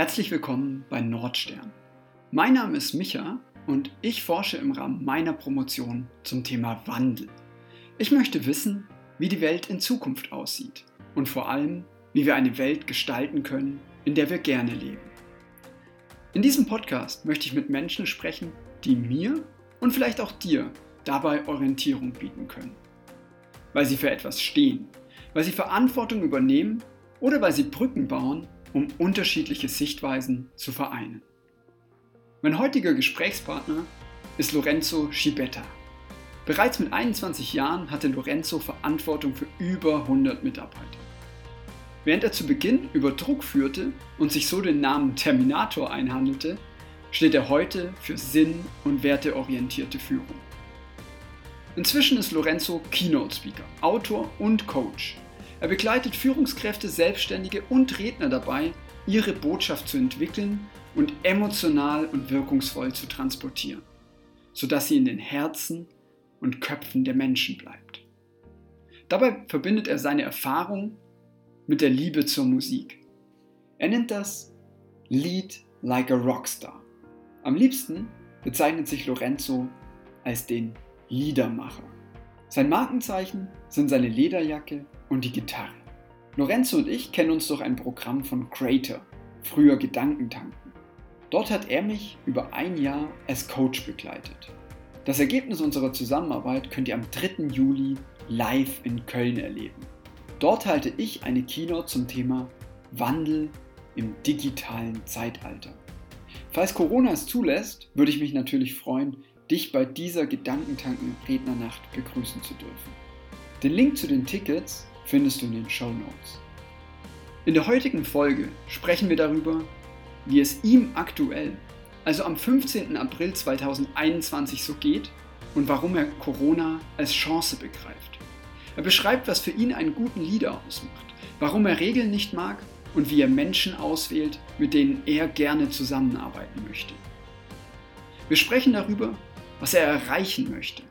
Herzlich willkommen bei Nordstern. Mein Name ist Micha und ich forsche im Rahmen meiner Promotion zum Thema Wandel. Ich möchte wissen, wie die Welt in Zukunft aussieht und vor allem, wie wir eine Welt gestalten können, in der wir gerne leben. In diesem Podcast möchte ich mit Menschen sprechen, die mir und vielleicht auch dir dabei Orientierung bieten können. Weil sie für etwas stehen, weil sie Verantwortung übernehmen oder weil sie Brücken bauen, um unterschiedliche Sichtweisen zu vereinen. Mein heutiger Gesprächspartner ist Lorenzo Schibetta. Bereits mit 21 Jahren hatte Lorenzo Verantwortung für über 100 Mitarbeiter. Während er zu Beginn über Druck führte und sich so den Namen Terminator einhandelte, steht er heute für sinn- und werteorientierte Führung. Inzwischen ist Lorenzo Keynote Speaker, Autor und Coach er begleitet Führungskräfte, Selbstständige und Redner dabei, ihre Botschaft zu entwickeln und emotional und wirkungsvoll zu transportieren, sodass sie in den Herzen und Köpfen der Menschen bleibt. Dabei verbindet er seine Erfahrung mit der Liebe zur Musik. Er nennt das Lead like a Rockstar. Am liebsten bezeichnet sich Lorenzo als den Liedermacher. Sein Markenzeichen sind seine Lederjacke und die Gitarre. Lorenzo und ich kennen uns durch ein Programm von Creator, früher Gedankentanken. Dort hat er mich über ein Jahr als Coach begleitet. Das Ergebnis unserer Zusammenarbeit könnt ihr am 3. Juli live in Köln erleben. Dort halte ich eine Keynote zum Thema Wandel im digitalen Zeitalter. Falls Corona es zulässt, würde ich mich natürlich freuen, dich bei dieser Gedankentanken-Rednernacht begrüßen zu dürfen. Den Link zu den Tickets findest du in den Show Notes. In der heutigen Folge sprechen wir darüber, wie es ihm aktuell, also am 15. April 2021 so geht und warum er Corona als Chance begreift. Er beschreibt, was für ihn einen guten Leader ausmacht, warum er Regeln nicht mag und wie er Menschen auswählt, mit denen er gerne zusammenarbeiten möchte. Wir sprechen darüber, was er erreichen möchte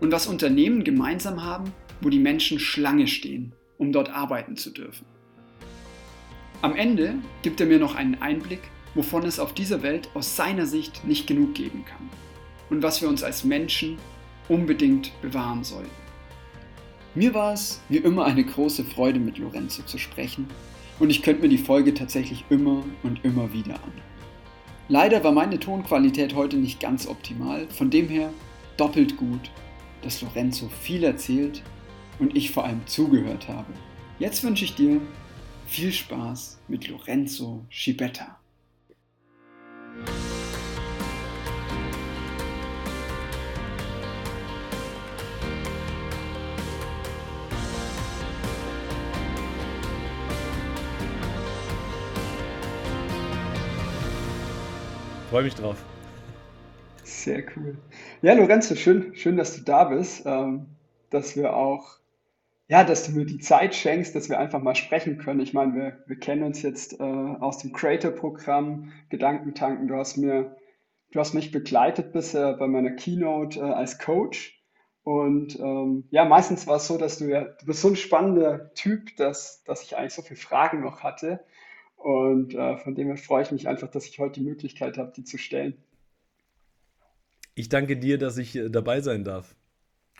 und was Unternehmen gemeinsam haben, wo die Menschen Schlange stehen um dort arbeiten zu dürfen. Am Ende gibt er mir noch einen Einblick, wovon es auf dieser Welt aus seiner Sicht nicht genug geben kann und was wir uns als Menschen unbedingt bewahren sollten. Mir war es wie immer eine große Freude mit Lorenzo zu sprechen und ich könnte mir die Folge tatsächlich immer und immer wieder an. Leider war meine Tonqualität heute nicht ganz optimal, von dem her doppelt gut, dass Lorenzo viel erzählt und ich vor allem zugehört habe. Jetzt wünsche ich dir viel Spaß mit Lorenzo Schibetta. Freue mich drauf. Sehr cool. Ja, Lorenzo, schön, schön, dass du da bist, ähm, dass wir auch ja, dass du mir die Zeit schenkst, dass wir einfach mal sprechen können. Ich meine, wir, wir kennen uns jetzt äh, aus dem Creator-Programm Gedankentanken. Du hast mir, du hast mich begleitet bisher bei meiner Keynote äh, als Coach. Und ähm, ja, meistens war es so, dass du ja, du bist so ein spannender Typ, dass, dass ich eigentlich so viele Fragen noch hatte. Und äh, von dem her freue ich mich einfach, dass ich heute die Möglichkeit habe, die zu stellen. Ich danke dir, dass ich äh, dabei sein darf.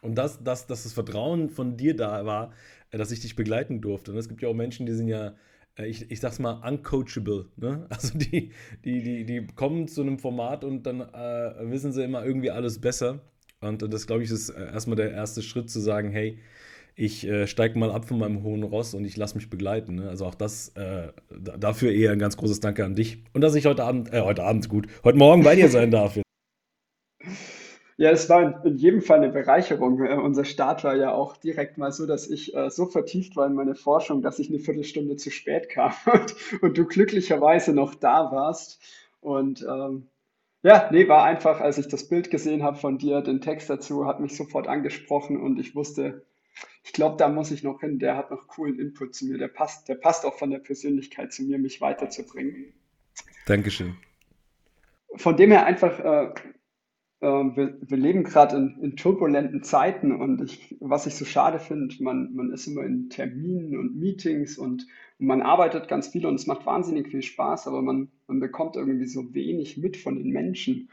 Und das, das, dass das Vertrauen von dir da war, äh, dass ich dich begleiten durfte. Und es gibt ja auch Menschen, die sind ja, äh, ich, ich sag's mal, uncoachable. Ne? Also die, die, die, die kommen zu einem Format und dann äh, wissen sie immer irgendwie alles besser. Und das, glaube ich, ist äh, erstmal der erste Schritt zu sagen, hey, ich äh, steige mal ab von meinem hohen Ross und ich lasse mich begleiten. Ne? Also auch das, äh, dafür eher ein ganz großes Danke an dich. Und dass ich heute Abend, äh, heute Abend gut, heute Morgen bei dir sein darf. Ja, es war in jedem Fall eine Bereicherung. Äh, unser Start war ja auch direkt mal so, dass ich äh, so vertieft war in meine Forschung, dass ich eine Viertelstunde zu spät kam und, und du glücklicherweise noch da warst. Und ähm, ja, nee, war einfach, als ich das Bild gesehen habe von dir, den Text dazu, hat mich sofort angesprochen und ich wusste, ich glaube, da muss ich noch hin. Der hat noch coolen Input zu mir. Der passt, der passt auch von der Persönlichkeit zu mir, mich weiterzubringen. Dankeschön. Von dem her einfach äh, wir, wir leben gerade in, in turbulenten Zeiten und ich, was ich so schade finde, man, man ist immer in Terminen und Meetings und, und man arbeitet ganz viel und es macht wahnsinnig viel Spaß, aber man, man bekommt irgendwie so wenig mit von den Menschen.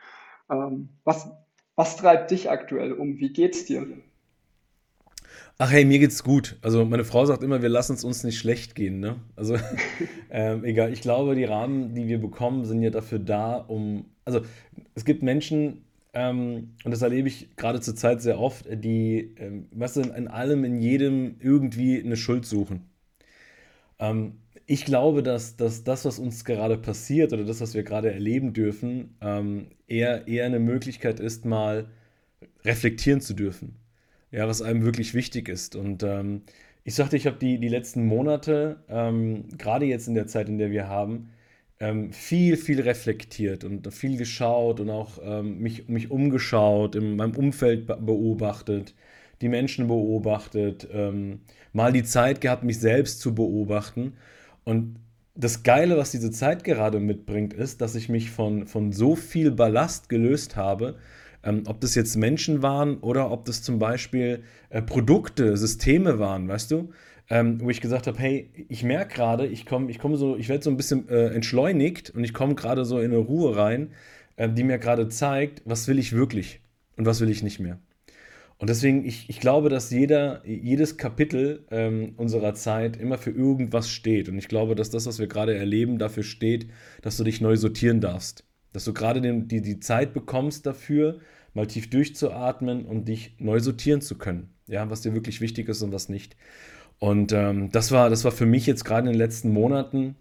Ähm, was, was treibt dich aktuell um? Wie geht's dir? Ach hey, mir geht's gut. Also meine Frau sagt immer, wir lassen es uns nicht schlecht gehen. Ne? Also ähm, egal, ich glaube, die Rahmen, die wir bekommen, sind ja dafür da, um. Also es gibt Menschen, ähm, und das erlebe ich gerade zur Zeit sehr oft, die, ähm, weißt du, in allem, in jedem irgendwie eine Schuld suchen. Ähm, ich glaube, dass, dass das, was uns gerade passiert oder das, was wir gerade erleben dürfen, ähm, eher, eher eine Möglichkeit ist, mal reflektieren zu dürfen. Ja, was einem wirklich wichtig ist. Und ähm, ich sagte, ich habe die, die letzten Monate, ähm, gerade jetzt in der Zeit, in der wir haben, ähm, viel, viel reflektiert und viel geschaut und auch ähm, mich, mich umgeschaut, in meinem Umfeld beobachtet, die Menschen beobachtet, ähm, mal die Zeit gehabt, mich selbst zu beobachten. Und das Geile, was diese Zeit gerade mitbringt, ist, dass ich mich von, von so viel Ballast gelöst habe, ähm, ob das jetzt Menschen waren oder ob das zum Beispiel äh, Produkte, Systeme waren, weißt du? Ähm, wo ich gesagt habe, hey, ich merke gerade, ich komme ich komm so, ich werde so ein bisschen äh, entschleunigt und ich komme gerade so in eine Ruhe rein, äh, die mir gerade zeigt, was will ich wirklich und was will ich nicht mehr. Und deswegen, ich, ich glaube, dass jeder, jedes Kapitel ähm, unserer Zeit immer für irgendwas steht. Und ich glaube, dass das, was wir gerade erleben, dafür steht, dass du dich neu sortieren darfst. Dass du gerade die, die Zeit bekommst dafür, mal tief durchzuatmen und dich neu sortieren zu können. Ja, was dir wirklich wichtig ist und was nicht. Und ähm, das, war, das war für mich jetzt gerade in den letzten Monaten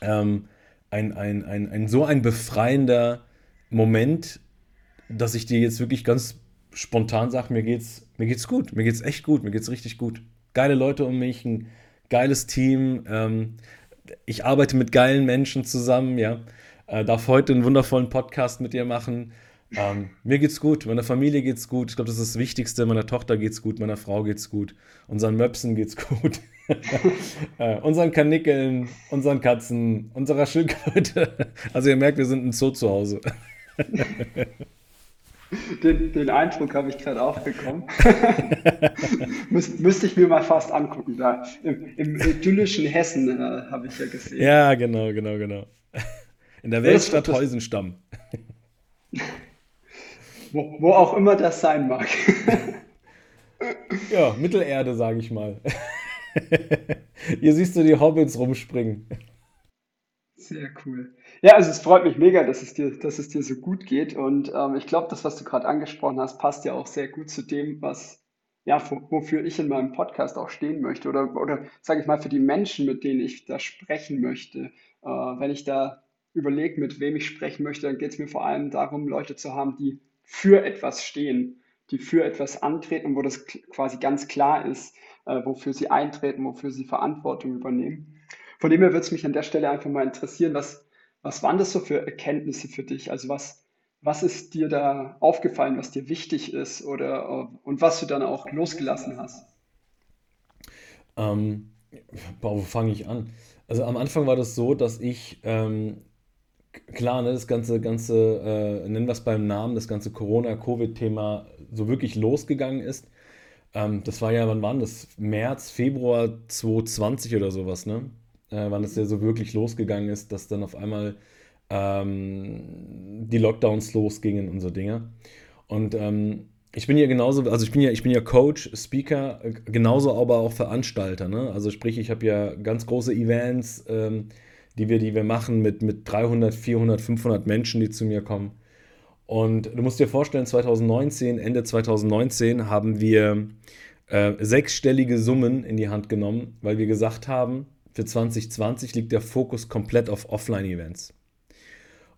ähm, ein, ein, ein, ein, so ein befreiender Moment, dass ich dir jetzt wirklich ganz spontan sage, mir geht's, mir geht's gut, mir geht's echt gut, mir geht's richtig gut. Geile Leute um mich, ein geiles Team. Ähm, ich arbeite mit geilen Menschen zusammen, ja. Äh, darf heute einen wundervollen Podcast mit dir machen. Ähm, mir geht's gut, meiner Familie geht's gut. Ich glaube, das ist das Wichtigste. Meiner Tochter geht's gut, meiner Frau geht's gut, unseren Möpsen geht's gut, äh, unseren Kanickeln, unseren Katzen, unserer Schildkröte. Also ihr merkt, wir sind ein Zoo zu Hause. Den, den, Eindruck habe ich gerade auch bekommen. Müs, müsste ich mir mal fast angucken. Da im, im idyllischen Hessen äh, habe ich ja gesehen. Ja, genau, genau, genau. In der Weltstadt Heusenstamm wo, wo auch immer das sein mag. ja, Mittelerde, sage ich mal. Hier siehst du die Hobbits rumspringen. Sehr cool. Ja, also es freut mich mega, dass es dir, dass es dir so gut geht. Und ähm, ich glaube, das, was du gerade angesprochen hast, passt ja auch sehr gut zu dem, was, ja, wofür ich in meinem Podcast auch stehen möchte. Oder, oder sage ich mal, für die Menschen, mit denen ich da sprechen möchte. Äh, wenn ich da überlege, mit wem ich sprechen möchte, dann geht es mir vor allem darum, Leute zu haben, die für etwas stehen, die für etwas antreten, wo das quasi ganz klar ist, äh, wofür sie eintreten, wofür sie Verantwortung übernehmen. Von dem her würde es mich an der Stelle einfach mal interessieren, was, was waren das so für Erkenntnisse für dich? Also was, was ist dir da aufgefallen, was dir wichtig ist oder und was du dann auch losgelassen hast? Ähm, wo fange ich an? Also am Anfang war das so, dass ich ähm, klar, ne, das ganze, ganze äh, nennen wir es beim Namen, das ganze Corona-Covid-Thema so wirklich losgegangen ist. Ähm, das war ja, wann war das? März, Februar 2020 oder sowas, ne? Äh, wann das ja so wirklich losgegangen ist, dass dann auf einmal ähm, die Lockdowns losgingen und so Dinge. Und ähm, ich bin ja genauso, also ich bin ja, ich bin ja Coach, Speaker, äh, genauso aber auch Veranstalter, ne? Also sprich, ich habe ja ganz große Events, ähm, die wir, die wir machen mit, mit 300, 400, 500 Menschen, die zu mir kommen. Und du musst dir vorstellen, 2019, Ende 2019 haben wir äh, sechsstellige Summen in die Hand genommen, weil wir gesagt haben, für 2020 liegt der Fokus komplett auf Offline-Events.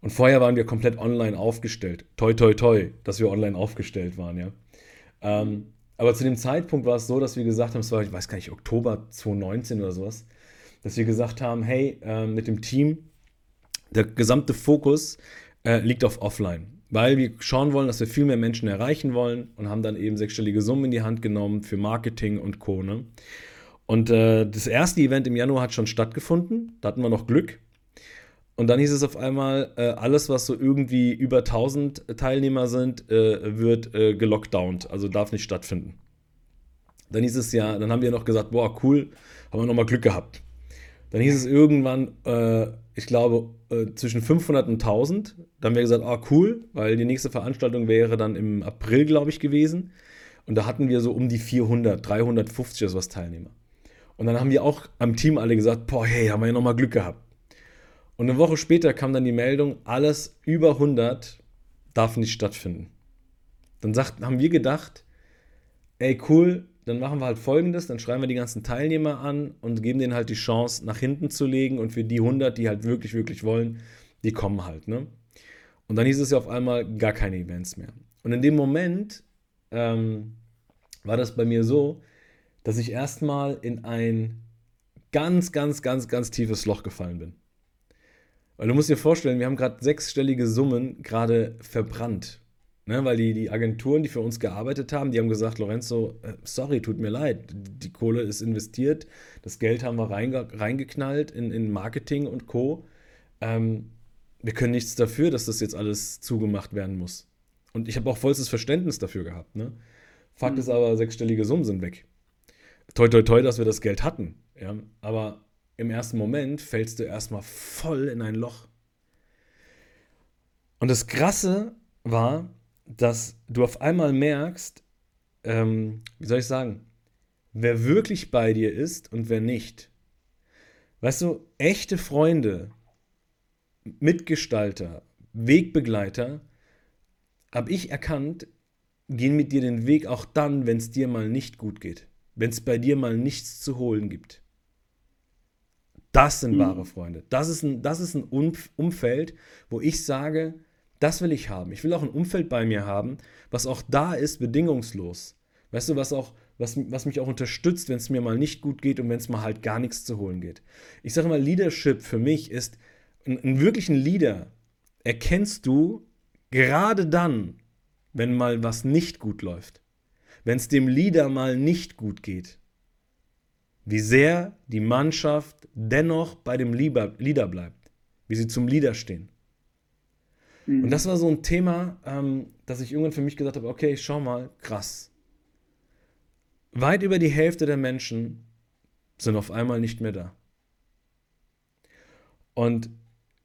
Und vorher waren wir komplett online aufgestellt. Toi, toi, toi, dass wir online aufgestellt waren, ja. Ähm, aber zu dem Zeitpunkt war es so, dass wir gesagt haben, es war, ich weiß gar nicht, Oktober 2019 oder sowas, dass wir gesagt haben, hey, äh, mit dem Team, der gesamte Fokus äh, liegt auf Offline, weil wir schauen wollen, dass wir viel mehr Menschen erreichen wollen und haben dann eben sechsstellige Summen in die Hand genommen für Marketing und Co. Ne? Und äh, das erste Event im Januar hat schon stattgefunden, da hatten wir noch Glück. Und dann hieß es auf einmal, äh, alles, was so irgendwie über 1000 Teilnehmer sind, äh, wird äh, gelockdownt, also darf nicht stattfinden. Dann hieß es ja, dann haben wir noch gesagt, boah, cool, haben wir nochmal Glück gehabt. Dann hieß es irgendwann, äh, ich glaube, äh, zwischen 500 und 1000. Dann haben wir gesagt, ah, cool, weil die nächste Veranstaltung wäre dann im April, glaube ich, gewesen. Und da hatten wir so um die 400, 350 oder sowas Teilnehmer. Und dann haben wir auch am Team alle gesagt, boah, hey, haben wir ja nochmal Glück gehabt. Und eine Woche später kam dann die Meldung, alles über 100 darf nicht stattfinden. Dann sagt, haben wir gedacht, ey cool, dann machen wir halt folgendes, dann schreiben wir die ganzen Teilnehmer an und geben denen halt die Chance, nach hinten zu legen und für die 100, die halt wirklich, wirklich wollen, die kommen halt. Ne? Und dann hieß es ja auf einmal gar keine Events mehr. Und in dem Moment ähm, war das bei mir so, dass ich erstmal in ein ganz, ganz, ganz, ganz tiefes Loch gefallen bin. Weil du musst dir vorstellen, wir haben gerade sechsstellige Summen gerade verbrannt. Ne, weil die, die Agenturen, die für uns gearbeitet haben, die haben gesagt, Lorenzo, äh, sorry, tut mir leid, die Kohle ist investiert, das Geld haben wir reinge reingeknallt in, in Marketing und Co. Ähm, wir können nichts dafür, dass das jetzt alles zugemacht werden muss. Und ich habe auch vollstes Verständnis dafür gehabt. Ne? Fakt mhm. ist aber, sechsstellige Summen sind weg. Toi, toi, toi, dass wir das Geld hatten. Ja? Aber im ersten Moment fällst du erstmal voll in ein Loch. Und das Krasse war, dass du auf einmal merkst, ähm, wie soll ich sagen, wer wirklich bei dir ist und wer nicht. Weißt du, echte Freunde, Mitgestalter, Wegbegleiter, habe ich erkannt, gehen mit dir den Weg auch dann, wenn es dir mal nicht gut geht, wenn es bei dir mal nichts zu holen gibt. Das sind mhm. wahre Freunde. Das ist ein, das ist ein Umfeld, wo ich sage, das will ich haben. Ich will auch ein Umfeld bei mir haben, was auch da ist, bedingungslos. Weißt du, was auch, was, was mich auch unterstützt, wenn es mir mal nicht gut geht und wenn es mal halt gar nichts zu holen geht. Ich sage mal, Leadership für mich ist, einen wirklichen Leader erkennst du gerade dann, wenn mal was nicht gut läuft. Wenn es dem Leader mal nicht gut geht. Wie sehr die Mannschaft dennoch bei dem Leader bleibt. Wie sie zum Leader stehen. Mhm. Und das war so ein Thema, ähm, dass ich irgendwann für mich gesagt habe, okay, schau mal, krass. Weit über die Hälfte der Menschen sind auf einmal nicht mehr da. Und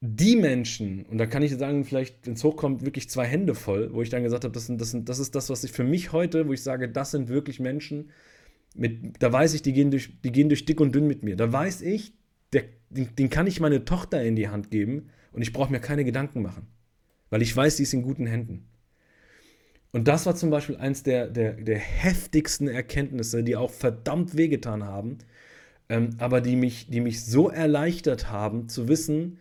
die Menschen, und da kann ich sagen, vielleicht, wenn es hochkommt, wirklich zwei Hände voll, wo ich dann gesagt habe, das, sind, das, sind, das ist das, was ich für mich heute, wo ich sage, das sind wirklich Menschen, mit, da weiß ich, die gehen, durch, die gehen durch dick und dünn mit mir. Da weiß ich, den kann ich meine Tochter in die Hand geben und ich brauche mir keine Gedanken machen weil ich weiß, die ist in guten Händen. Und das war zum Beispiel eins der, der, der heftigsten Erkenntnisse, die auch verdammt wehgetan haben, ähm, aber die mich, die mich so erleichtert haben, zu wissen,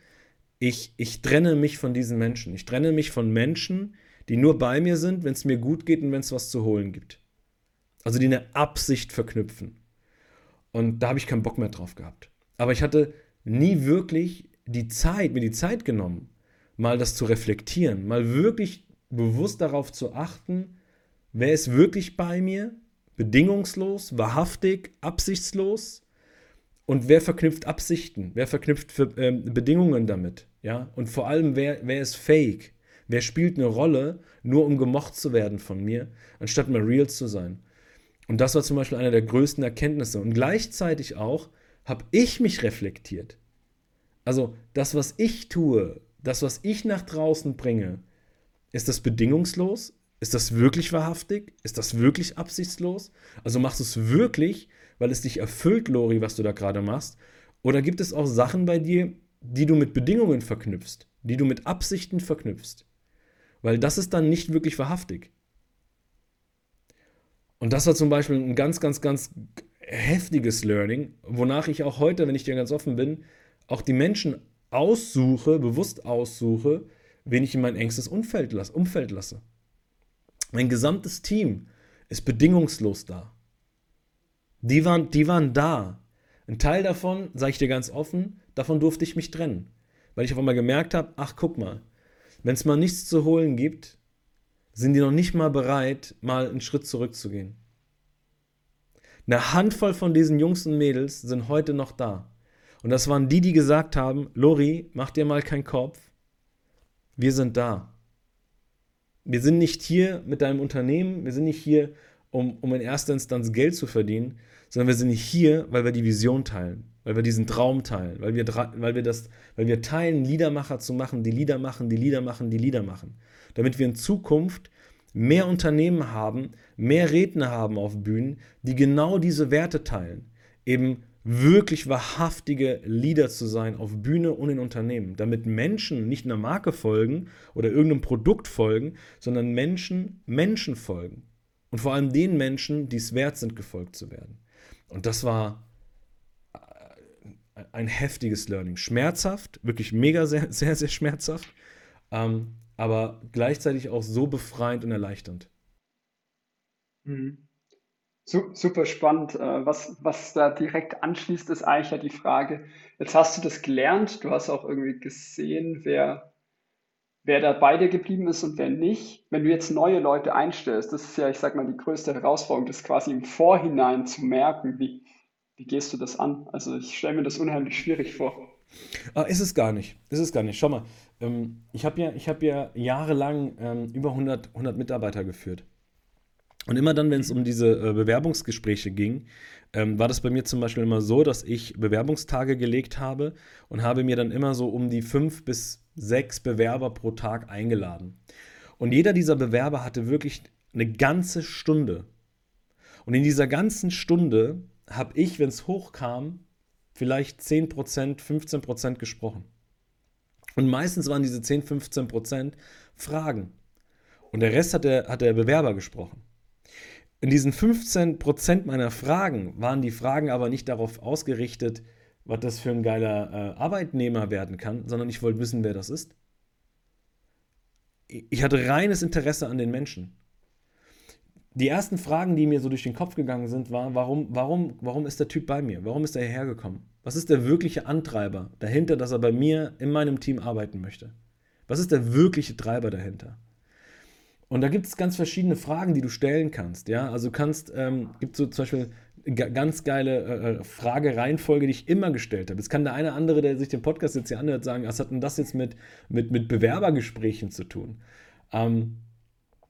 ich, ich trenne mich von diesen Menschen. Ich trenne mich von Menschen, die nur bei mir sind, wenn es mir gut geht und wenn es was zu holen gibt. Also die eine Absicht verknüpfen. Und da habe ich keinen Bock mehr drauf gehabt. Aber ich hatte nie wirklich die Zeit, mir die Zeit genommen, mal das zu reflektieren, mal wirklich bewusst darauf zu achten, wer ist wirklich bei mir, bedingungslos, wahrhaftig, absichtslos und wer verknüpft Absichten, wer verknüpft für, äh, Bedingungen damit, ja, und vor allem wer, wer ist fake, wer spielt eine Rolle, nur um gemocht zu werden von mir, anstatt mal real zu sein. Und das war zum Beispiel eine der größten Erkenntnisse. Und gleichzeitig auch habe ich mich reflektiert. Also das, was ich tue, das, was ich nach draußen bringe, ist das bedingungslos? Ist das wirklich wahrhaftig? Ist das wirklich absichtslos? Also machst du es wirklich, weil es dich erfüllt, Lori, was du da gerade machst? Oder gibt es auch Sachen bei dir, die du mit Bedingungen verknüpfst, die du mit Absichten verknüpfst? Weil das ist dann nicht wirklich wahrhaftig. Und das war zum Beispiel ein ganz, ganz, ganz heftiges Learning, wonach ich auch heute, wenn ich dir ganz offen bin, auch die Menschen aussuche, bewusst aussuche, wen ich in mein engstes Umfeld, lasse, Umfeld lasse. Mein gesamtes Team ist bedingungslos da. Die waren, die waren da. Ein Teil davon, sage ich dir ganz offen, davon durfte ich mich trennen. Weil ich auf einmal gemerkt habe, ach guck mal, wenn es mal nichts zu holen gibt, sind die noch nicht mal bereit, mal einen Schritt zurückzugehen. Eine Handvoll von diesen Jungs und Mädels sind heute noch da. Und das waren die, die gesagt haben, Lori, mach dir mal keinen Kopf. Wir sind da. Wir sind nicht hier mit deinem Unternehmen, wir sind nicht hier, um, um in erster Instanz Geld zu verdienen, sondern wir sind hier, weil wir die Vision teilen, weil wir diesen Traum teilen, weil wir, weil wir, das, weil wir teilen, Liedermacher zu machen, die Lieder machen, die Lieder machen, die Lieder machen. Damit wir in Zukunft mehr Unternehmen haben, mehr Redner haben auf Bühnen, die genau diese Werte teilen. Eben wirklich wahrhaftige Leader zu sein auf Bühne und in Unternehmen, damit Menschen nicht einer Marke folgen oder irgendeinem Produkt folgen, sondern Menschen Menschen folgen. Und vor allem den Menschen, die es wert sind, gefolgt zu werden. Und das war äh, ein heftiges Learning. Schmerzhaft, wirklich mega, sehr, sehr, sehr schmerzhaft, ähm, aber gleichzeitig auch so befreiend und erleichternd. Mhm. Super spannend. Äh, was, was da direkt anschließt, ist eigentlich ja die Frage, jetzt hast du das gelernt, du hast auch irgendwie gesehen, wer, wer da bei dir geblieben ist und wer nicht. Wenn du jetzt neue Leute einstellst, das ist ja, ich sag mal, die größte Herausforderung, das quasi im Vorhinein zu merken, wie, wie gehst du das an? Also ich stelle mir das unheimlich schwierig vor. Ah, ist es gar nicht. Ist es gar nicht. Schau mal, ähm, ich habe ja, hab ja jahrelang ähm, über 100, 100 Mitarbeiter geführt. Und immer dann, wenn es um diese äh, Bewerbungsgespräche ging, ähm, war das bei mir zum Beispiel immer so, dass ich Bewerbungstage gelegt habe und habe mir dann immer so um die fünf bis sechs Bewerber pro Tag eingeladen. Und jeder dieser Bewerber hatte wirklich eine ganze Stunde. Und in dieser ganzen Stunde habe ich, wenn es hochkam, vielleicht 10%, 15% gesprochen. Und meistens waren diese 10, 15% Fragen. Und der Rest hat der, hat der Bewerber gesprochen. In diesen 15% meiner Fragen waren die Fragen aber nicht darauf ausgerichtet, was das für ein geiler äh, Arbeitnehmer werden kann, sondern ich wollte wissen, wer das ist. Ich hatte reines Interesse an den Menschen. Die ersten Fragen, die mir so durch den Kopf gegangen sind, waren, warum, warum, warum ist der Typ bei mir? Warum ist er hierher gekommen? Was ist der wirkliche Antreiber dahinter, dass er bei mir in meinem Team arbeiten möchte? Was ist der wirkliche Treiber dahinter? Und da gibt es ganz verschiedene Fragen, die du stellen kannst. Ja, also kannst, ähm, gibt so zum Beispiel ganz geile äh, äh, Fragereihenfolge, die ich immer gestellt habe. Jetzt kann der eine andere, der sich den Podcast jetzt hier anhört, sagen, was hat denn das jetzt mit, mit, mit Bewerbergesprächen zu tun? Ähm,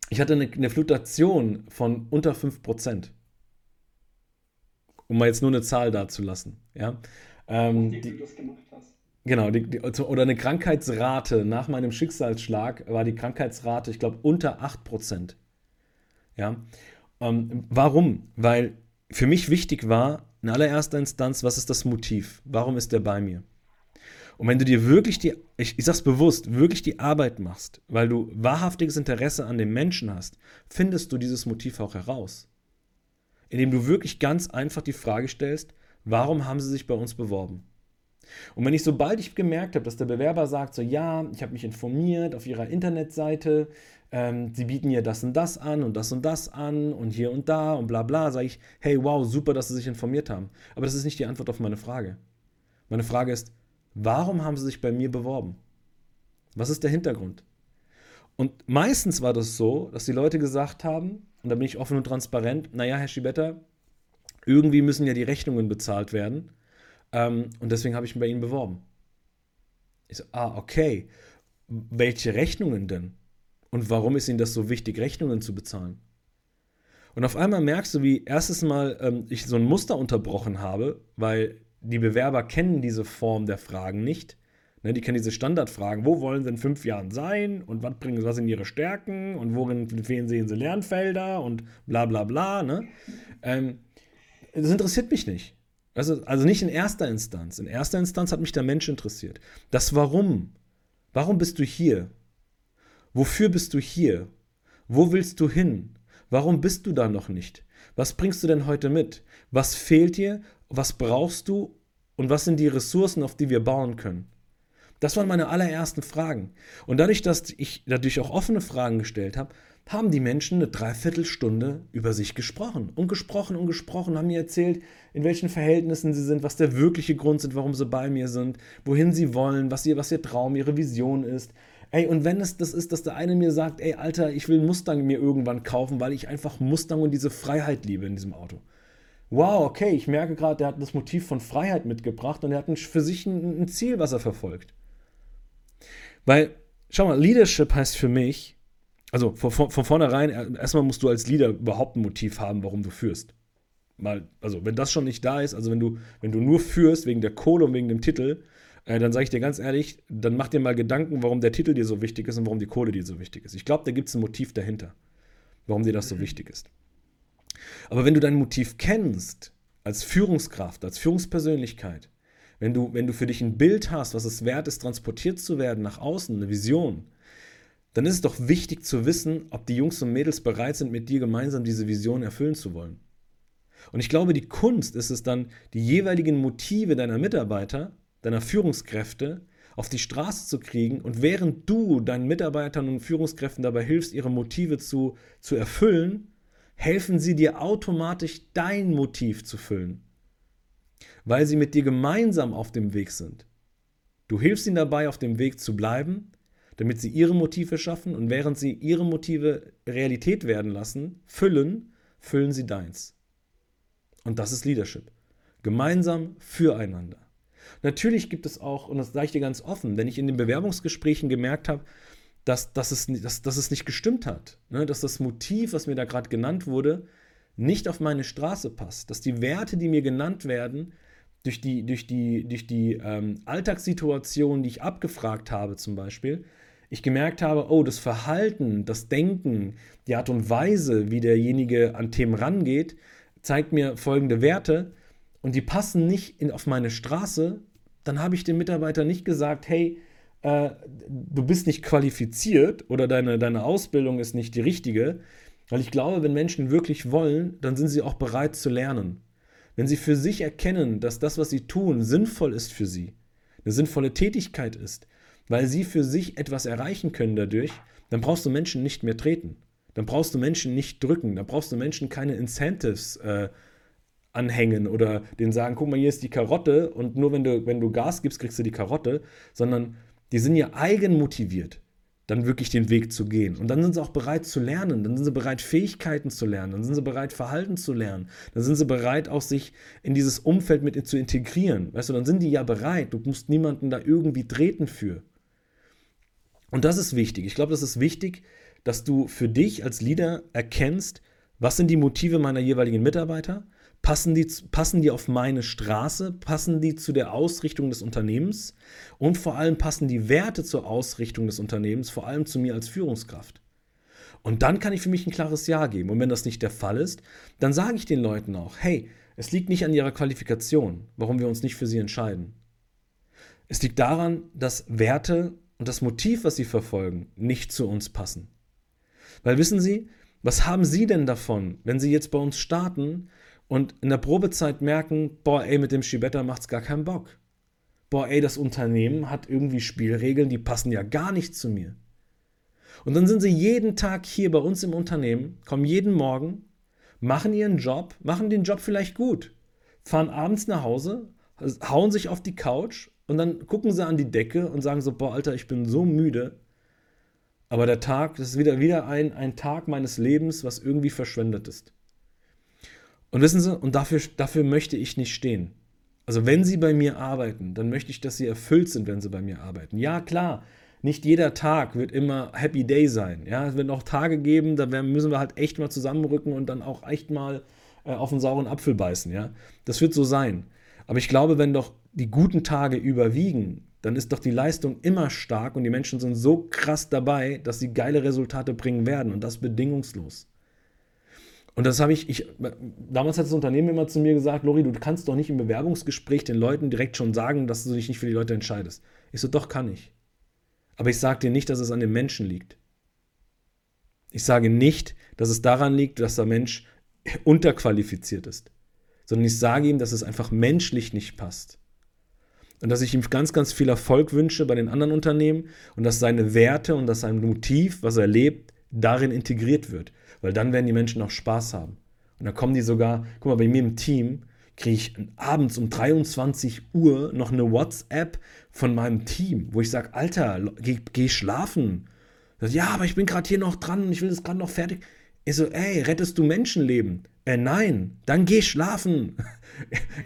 ich hatte eine, eine Flutation von unter 5%. Um mal jetzt nur eine Zahl dazulassen. Ja? Ähm, die, du das gemacht hast. Genau, die, die, oder eine Krankheitsrate nach meinem Schicksalsschlag war die Krankheitsrate, ich glaube, unter 8%. Ja. Ähm, warum? Weil für mich wichtig war, in allererster Instanz, was ist das Motiv? Warum ist der bei mir? Und wenn du dir wirklich die, ich, ich sag's bewusst, wirklich die Arbeit machst, weil du wahrhaftiges Interesse an dem Menschen hast, findest du dieses Motiv auch heraus. Indem du wirklich ganz einfach die Frage stellst, warum haben sie sich bei uns beworben? Und wenn ich, sobald ich gemerkt habe, dass der Bewerber sagt, so ja, ich habe mich informiert auf ihrer Internetseite, ähm, sie bieten ja das und das an und das und das an und hier und da und bla bla, sage ich, hey, wow, super, dass sie sich informiert haben. Aber das ist nicht die Antwort auf meine Frage. Meine Frage ist, warum haben sie sich bei mir beworben? Was ist der Hintergrund? Und meistens war das so, dass die Leute gesagt haben, und da bin ich offen und transparent, naja, Herr Schibetta, irgendwie müssen ja die Rechnungen bezahlt werden. Ähm, und deswegen habe ich mich bei Ihnen beworben. Ich so, ah, okay. Welche Rechnungen denn? Und warum ist Ihnen das so wichtig, Rechnungen zu bezahlen? Und auf einmal merkst du, wie erstes Mal ähm, ich so ein Muster unterbrochen habe, weil die Bewerber kennen diese Form der Fragen nicht. Ne, die kennen diese Standardfragen. Wo wollen sie in fünf Jahren sein? Und was bringen was sind ihre Stärken? Und worin sehen sie Lernfelder? Und bla bla bla. Ne? Ähm, das interessiert mich nicht. Also, also nicht in erster Instanz. In erster Instanz hat mich der Mensch interessiert. Das Warum. Warum bist du hier? Wofür bist du hier? Wo willst du hin? Warum bist du da noch nicht? Was bringst du denn heute mit? Was fehlt dir? Was brauchst du? Und was sind die Ressourcen, auf die wir bauen können? Das waren meine allerersten Fragen. Und dadurch, dass ich dadurch auch offene Fragen gestellt habe, haben die Menschen eine Dreiviertelstunde über sich gesprochen und gesprochen und gesprochen, haben mir erzählt, in welchen Verhältnissen sie sind, was der wirkliche Grund sind, warum sie bei mir sind, wohin sie wollen, was ihr, was ihr Traum, ihre Vision ist. Ey, und wenn es das ist, dass der eine mir sagt, ey, Alter, ich will Mustang mir irgendwann kaufen, weil ich einfach Mustang und diese Freiheit liebe in diesem Auto. wow, okay, ich merke gerade, der hat das Motiv von Freiheit mitgebracht und er hat für sich ein, ein Ziel, was er verfolgt. Weil, schau mal, Leadership heißt für mich, also von, von, von vornherein, erstmal musst du als Leader überhaupt ein Motiv haben, warum du führst. Mal, also wenn das schon nicht da ist, also wenn du, wenn du nur führst wegen der Kohle und wegen dem Titel, äh, dann sage ich dir ganz ehrlich, dann mach dir mal Gedanken, warum der Titel dir so wichtig ist und warum die Kohle dir so wichtig ist. Ich glaube, da gibt es ein Motiv dahinter, warum dir das so wichtig ist. Aber wenn du dein Motiv kennst, als Führungskraft, als Führungspersönlichkeit, wenn du, wenn du für dich ein Bild hast, was es wert ist, transportiert zu werden nach außen, eine Vision, dann ist es doch wichtig zu wissen, ob die Jungs und Mädels bereit sind, mit dir gemeinsam diese Vision erfüllen zu wollen. Und ich glaube, die Kunst ist es dann, die jeweiligen Motive deiner Mitarbeiter, deiner Führungskräfte auf die Straße zu kriegen und während du deinen Mitarbeitern und Führungskräften dabei hilfst, ihre Motive zu, zu erfüllen, helfen sie dir automatisch dein Motiv zu füllen, weil sie mit dir gemeinsam auf dem Weg sind. Du hilfst ihnen dabei, auf dem Weg zu bleiben, damit sie ihre Motive schaffen und während sie ihre Motive Realität werden lassen, füllen, füllen sie deins. Und das ist Leadership. Gemeinsam füreinander. Natürlich gibt es auch, und das sage ich dir ganz offen, wenn ich in den Bewerbungsgesprächen gemerkt habe, dass, dass, es, dass, dass es nicht gestimmt hat. Ne? Dass das Motiv, was mir da gerade genannt wurde, nicht auf meine Straße passt. Dass die Werte, die mir genannt werden, durch die, durch die, durch die ähm, Alltagssituation, die ich abgefragt habe zum Beispiel, ich gemerkt habe, oh, das Verhalten, das Denken, die Art und Weise, wie derjenige an Themen rangeht, zeigt mir folgende Werte und die passen nicht in, auf meine Straße, dann habe ich dem Mitarbeiter nicht gesagt, hey, äh, du bist nicht qualifiziert oder deine, deine Ausbildung ist nicht die richtige. Weil ich glaube, wenn Menschen wirklich wollen, dann sind sie auch bereit zu lernen. Wenn sie für sich erkennen, dass das, was sie tun, sinnvoll ist für sie, eine sinnvolle Tätigkeit ist, weil sie für sich etwas erreichen können dadurch, dann brauchst du Menschen nicht mehr treten. Dann brauchst du Menschen nicht drücken. Dann brauchst du Menschen keine Incentives äh, anhängen oder denen sagen, guck mal, hier ist die Karotte und nur wenn du, wenn du Gas gibst, kriegst du die Karotte, sondern die sind ja eigenmotiviert, dann wirklich den Weg zu gehen. Und dann sind sie auch bereit zu lernen, dann sind sie bereit, Fähigkeiten zu lernen, dann sind sie bereit, Verhalten zu lernen, dann sind sie bereit, auch sich in dieses Umfeld mit zu integrieren. Weißt du, dann sind die ja bereit, du musst niemanden da irgendwie treten für. Und das ist wichtig. Ich glaube, das ist wichtig, dass du für dich als Leader erkennst, was sind die Motive meiner jeweiligen Mitarbeiter, Passen die, passen die auf meine Straße? Passen die zu der Ausrichtung des Unternehmens? Und vor allem passen die Werte zur Ausrichtung des Unternehmens, vor allem zu mir als Führungskraft? Und dann kann ich für mich ein klares Ja geben. Und wenn das nicht der Fall ist, dann sage ich den Leuten auch, hey, es liegt nicht an ihrer Qualifikation, warum wir uns nicht für sie entscheiden. Es liegt daran, dass Werte und das Motiv, was sie verfolgen, nicht zu uns passen. Weil wissen Sie, was haben Sie denn davon, wenn Sie jetzt bei uns starten und in der Probezeit merken, boah, ey, mit dem Schibetta macht's gar keinen Bock. Boah, ey, das Unternehmen hat irgendwie Spielregeln, die passen ja gar nicht zu mir. Und dann sind sie jeden Tag hier bei uns im Unternehmen, kommen jeden Morgen, machen ihren Job, machen den Job vielleicht gut, fahren abends nach Hause, hauen sich auf die Couch und dann gucken sie an die Decke und sagen so, boah, Alter, ich bin so müde. Aber der Tag, das ist wieder, wieder ein, ein Tag meines Lebens, was irgendwie verschwendet ist. Und wissen Sie, und dafür, dafür möchte ich nicht stehen. Also wenn Sie bei mir arbeiten, dann möchte ich, dass Sie erfüllt sind, wenn Sie bei mir arbeiten. Ja, klar, nicht jeder Tag wird immer Happy Day sein. Ja, es wird auch Tage geben, da müssen wir halt echt mal zusammenrücken und dann auch echt mal äh, auf einen sauren Apfel beißen. Ja, das wird so sein. Aber ich glaube, wenn doch die guten Tage überwiegen, dann ist doch die Leistung immer stark und die Menschen sind so krass dabei, dass sie geile Resultate bringen werden und das bedingungslos. Und das habe ich, ich, damals hat das Unternehmen immer zu mir gesagt, Lori, du kannst doch nicht im Bewerbungsgespräch den Leuten direkt schon sagen, dass du dich nicht für die Leute entscheidest. Ich so, doch kann ich. Aber ich sage dir nicht, dass es an den Menschen liegt. Ich sage nicht, dass es daran liegt, dass der Mensch unterqualifiziert ist, sondern ich sage ihm, dass es einfach menschlich nicht passt. Und dass ich ihm ganz, ganz viel Erfolg wünsche bei den anderen Unternehmen und dass seine Werte und dass sein Motiv, was er lebt, darin integriert wird. Weil dann werden die Menschen auch Spaß haben. Und dann kommen die sogar, guck mal, bei mir im Team kriege ich abends um 23 Uhr noch eine WhatsApp von meinem Team, wo ich sage, Alter, geh, geh schlafen. ja, aber ich bin gerade hier noch dran und ich will das gerade noch fertig. Ich so, ey, rettest du Menschenleben? Äh, nein, dann geh schlafen.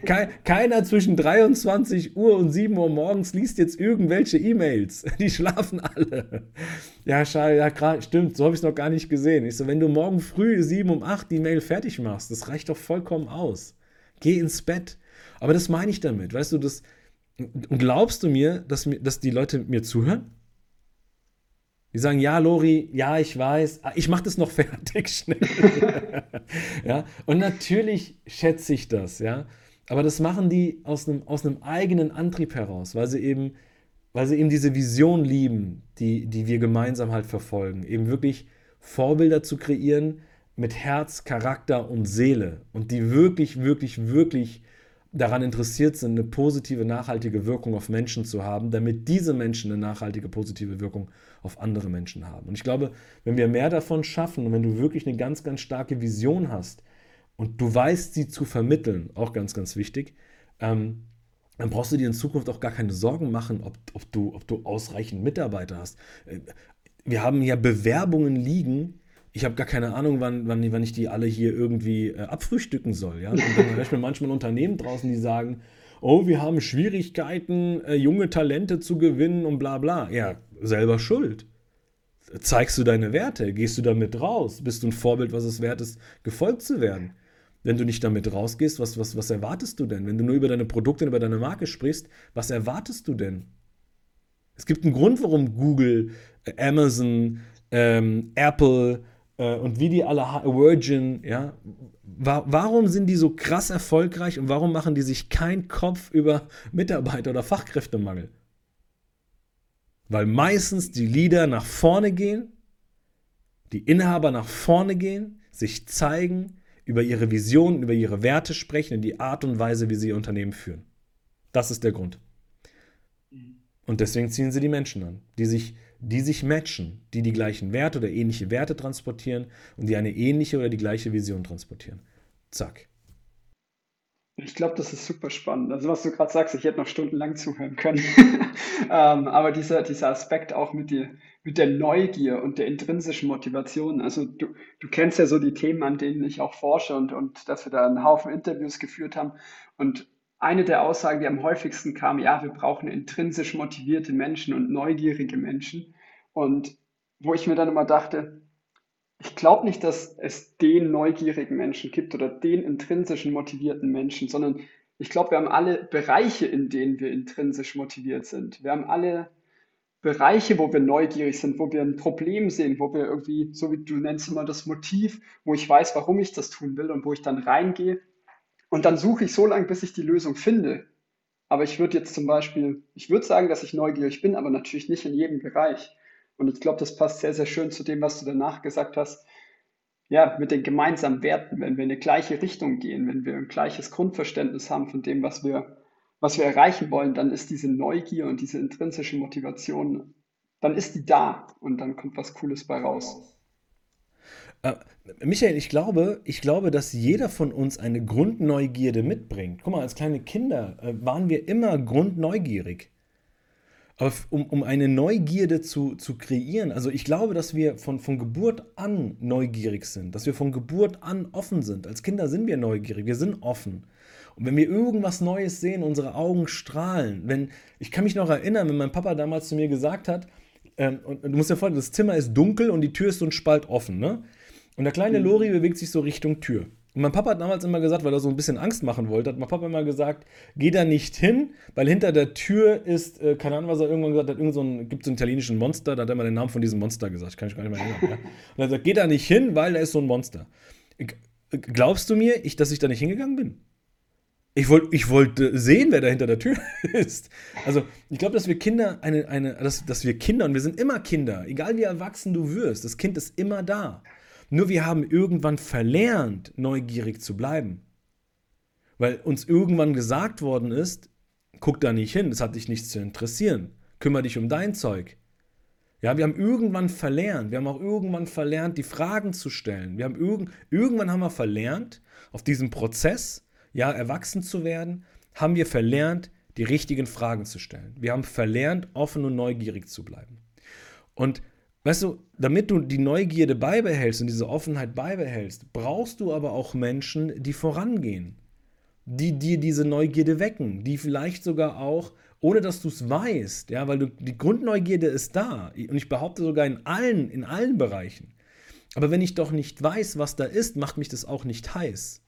Keiner zwischen 23 Uhr und 7 Uhr morgens liest jetzt irgendwelche E-Mails. Die schlafen alle. Ja, schade, ja, stimmt, so habe ich es noch gar nicht gesehen. Ich so, wenn du morgen früh 7 um 8 die Mail fertig machst, das reicht doch vollkommen aus. Geh ins Bett. Aber das meine ich damit. Weißt du, das. Glaubst du mir, dass, mir, dass die Leute mir zuhören? Die sagen, ja, Lori, ja, ich weiß, ah, ich mache das noch fertig schnell. ja, und natürlich schätze ich das, ja. Aber das machen die aus einem, aus einem eigenen Antrieb heraus, weil sie eben, weil sie eben diese Vision lieben, die, die wir gemeinsam halt verfolgen. Eben wirklich Vorbilder zu kreieren mit Herz, Charakter und Seele und die wirklich, wirklich, wirklich daran interessiert sind, eine positive, nachhaltige Wirkung auf Menschen zu haben, damit diese Menschen eine nachhaltige, positive Wirkung auf andere Menschen haben. Und ich glaube, wenn wir mehr davon schaffen und wenn du wirklich eine ganz, ganz starke Vision hast und du weißt, sie zu vermitteln, auch ganz, ganz wichtig, ähm, dann brauchst du dir in Zukunft auch gar keine Sorgen machen, ob, ob, du, ob du ausreichend Mitarbeiter hast. Äh, wir haben ja Bewerbungen liegen, ich habe gar keine Ahnung, wann, wann, wann ich die alle hier irgendwie äh, abfrühstücken soll. Ja? Und dann höre ich mir manchmal Unternehmen draußen, die sagen, oh, wir haben Schwierigkeiten, äh, junge Talente zu gewinnen und bla bla. Ja, selber schuld. Zeigst du deine Werte? Gehst du damit raus? Bist du ein Vorbild, was es wert ist, gefolgt zu werden? Wenn du nicht damit rausgehst, was, was, was erwartest du denn? Wenn du nur über deine Produkte, über deine Marke sprichst, was erwartest du denn? Es gibt einen Grund, warum Google, äh, Amazon, ähm, Apple, und wie die alle, Virgin, ja, wa warum sind die so krass erfolgreich und warum machen die sich keinen Kopf über Mitarbeiter- oder Fachkräftemangel? Weil meistens die Leader nach vorne gehen, die Inhaber nach vorne gehen, sich zeigen, über ihre Visionen, über ihre Werte sprechen, in die Art und Weise, wie sie ihr Unternehmen führen. Das ist der Grund. Mhm. Und deswegen ziehen sie die Menschen an, die sich die sich matchen, die die gleichen Werte oder ähnliche Werte transportieren und die eine ähnliche oder die gleiche Vision transportieren. Zack. Ich glaube, das ist super spannend. Also was du gerade sagst, ich hätte noch stundenlang zuhören können. ähm, aber dieser, dieser Aspekt auch mit, die, mit der Neugier und der intrinsischen Motivation. Also du, du kennst ja so die Themen, an denen ich auch forsche und, und dass wir da einen Haufen Interviews geführt haben. Und eine der Aussagen, die am häufigsten kam, ja, wir brauchen intrinsisch motivierte Menschen und neugierige Menschen. Und wo ich mir dann immer dachte, ich glaube nicht, dass es den neugierigen Menschen gibt oder den intrinsischen motivierten Menschen, sondern ich glaube, wir haben alle Bereiche, in denen wir intrinsisch motiviert sind. Wir haben alle Bereiche, wo wir neugierig sind, wo wir ein Problem sehen, wo wir irgendwie, so wie du nennst immer das Motiv, wo ich weiß, warum ich das tun will und wo ich dann reingehe und dann suche ich so lange, bis ich die Lösung finde. Aber ich würde jetzt zum Beispiel, ich würde sagen, dass ich neugierig bin, aber natürlich nicht in jedem Bereich. Und ich glaube, das passt sehr, sehr schön zu dem, was du danach gesagt hast. Ja, mit den gemeinsamen Werten, wenn wir in eine gleiche Richtung gehen, wenn wir ein gleiches Grundverständnis haben von dem, was wir, was wir erreichen wollen, dann ist diese Neugier und diese intrinsische Motivation, dann ist die da und dann kommt was Cooles bei raus. Äh, Michael, ich glaube, ich glaube, dass jeder von uns eine Grundneugierde mitbringt. Guck mal, als kleine Kinder äh, waren wir immer grundneugierig. Aber um, um eine Neugierde zu, zu kreieren, also ich glaube, dass wir von, von Geburt an neugierig sind, dass wir von Geburt an offen sind. Als Kinder sind wir neugierig, wir sind offen. Und wenn wir irgendwas Neues sehen, unsere Augen strahlen. Wenn, ich kann mich noch erinnern, wenn mein Papa damals zu mir gesagt hat, ähm, und, und du musst dir vorstellen, das Zimmer ist dunkel und die Tür ist so ein Spalt offen, ne? Und der kleine mhm. Lori bewegt sich so Richtung Tür. Und mein Papa hat damals immer gesagt, weil er so ein bisschen Angst machen wollte, hat mein Papa immer gesagt, geh da nicht hin, weil hinter der Tür ist, äh, keine Ahnung, was er irgendwann gesagt hat, irgend so ein, gibt so einen italienischen Monster, da hat er mal den Namen von diesem Monster gesagt, kann ich gar nicht mehr erinnern. Ja? Und er hat gesagt, geh da nicht hin, weil da ist so ein Monster. Glaubst du mir, ich, dass ich da nicht hingegangen bin? Ich, wollt, ich wollte sehen, wer da hinter der Tür ist. Also, ich glaube, dass wir Kinder eine, eine dass, dass wir Kinder, und wir sind immer Kinder, egal wie erwachsen du wirst, das Kind ist immer da. Nur wir haben irgendwann verlernt, neugierig zu bleiben. Weil uns irgendwann gesagt worden ist, guck da nicht hin, das hat dich nichts zu interessieren. Kümmere dich um dein Zeug. Ja, wir haben irgendwann verlernt, wir haben auch irgendwann verlernt, die Fragen zu stellen. Wir haben irgend, irgendwann haben wir verlernt, auf diesem Prozess, ja, erwachsen zu werden, haben wir verlernt, die richtigen Fragen zu stellen. Wir haben verlernt, offen und neugierig zu bleiben. Und weißt du, damit du die Neugierde beibehältst und diese Offenheit beibehältst, brauchst du aber auch Menschen, die vorangehen, die dir diese Neugierde wecken, die vielleicht sogar auch, ohne dass du es weißt, ja, weil du, die Grundneugierde ist da und ich behaupte sogar in allen, in allen Bereichen. Aber wenn ich doch nicht weiß, was da ist, macht mich das auch nicht heiß.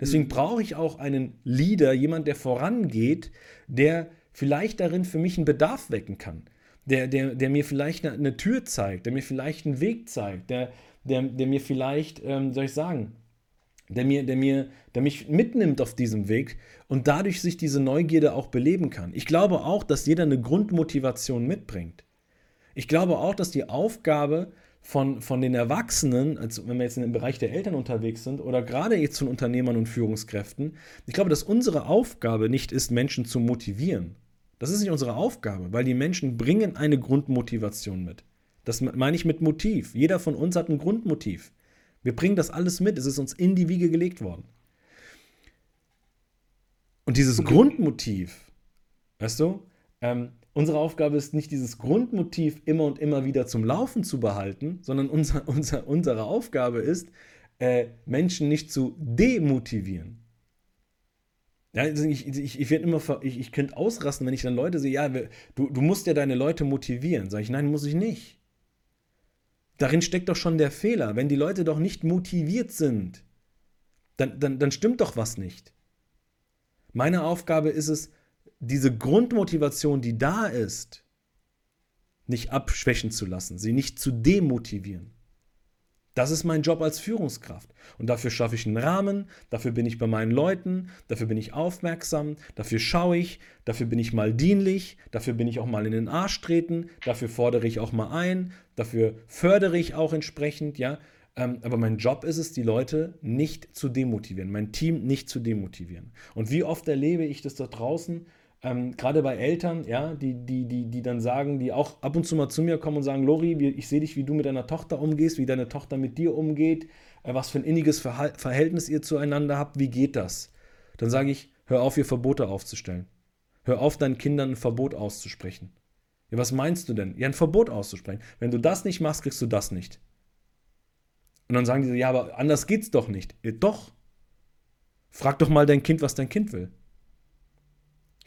Deswegen mhm. brauche ich auch einen Leader, jemand, der vorangeht, der vielleicht darin für mich einen Bedarf wecken kann, der, der, der mir vielleicht eine, eine Tür zeigt, der mir vielleicht einen Weg zeigt, der, der, der mir vielleicht, ähm, soll ich sagen, der mir, der mir, der mich mitnimmt auf diesem Weg und dadurch sich diese Neugierde auch beleben kann. Ich glaube auch, dass jeder eine Grundmotivation mitbringt. Ich glaube auch, dass die Aufgabe von, von den Erwachsenen, also wenn wir jetzt dem Bereich der Eltern unterwegs sind oder gerade jetzt von Unternehmern und Führungskräften, ich glaube, dass unsere Aufgabe nicht ist, Menschen zu motivieren. Das ist nicht unsere Aufgabe, weil die Menschen bringen eine Grundmotivation mit. Das meine ich mit Motiv. Jeder von uns hat ein Grundmotiv. Wir bringen das alles mit. Es ist uns in die Wiege gelegt worden. Und dieses Grundmotiv, weißt du, ähm, Unsere Aufgabe ist nicht dieses Grundmotiv immer und immer wieder zum Laufen zu behalten, sondern unser, unser, unsere Aufgabe ist, äh, Menschen nicht zu demotivieren. Ja, also ich, ich, ich, immer, ich, ich könnte ausrasten, wenn ich dann Leute sehe, ja, du, du musst ja deine Leute motivieren. Sage ich, nein, muss ich nicht. Darin steckt doch schon der Fehler. Wenn die Leute doch nicht motiviert sind, dann, dann, dann stimmt doch was nicht. Meine Aufgabe ist es, diese Grundmotivation, die da ist, nicht abschwächen zu lassen, sie nicht zu demotivieren. Das ist mein Job als Führungskraft. Und dafür schaffe ich einen Rahmen, dafür bin ich bei meinen Leuten, dafür bin ich aufmerksam, dafür schaue ich, dafür bin ich mal dienlich, dafür bin ich auch mal in den Arsch treten, dafür fordere ich auch mal ein, dafür fördere ich auch entsprechend, ja. Ähm, aber mein Job ist es, die Leute nicht zu demotivieren, mein Team nicht zu demotivieren. Und wie oft erlebe ich das da draußen, ähm, gerade bei Eltern, ja, die, die, die, die dann sagen, die auch ab und zu mal zu mir kommen und sagen, Lori, ich sehe dich, wie du mit deiner Tochter umgehst, wie deine Tochter mit dir umgeht, äh, was für ein inniges Verhältnis ihr zueinander habt, wie geht das? Dann sage ich, hör auf, ihr Verbote aufzustellen. Hör auf, deinen Kindern ein Verbot auszusprechen. Ja, was meinst du denn? Ja, ein Verbot auszusprechen. Wenn du das nicht machst, kriegst du das nicht. Und dann sagen die so, ja, aber anders geht's doch nicht. Ja, doch. Frag doch mal dein Kind, was dein Kind will.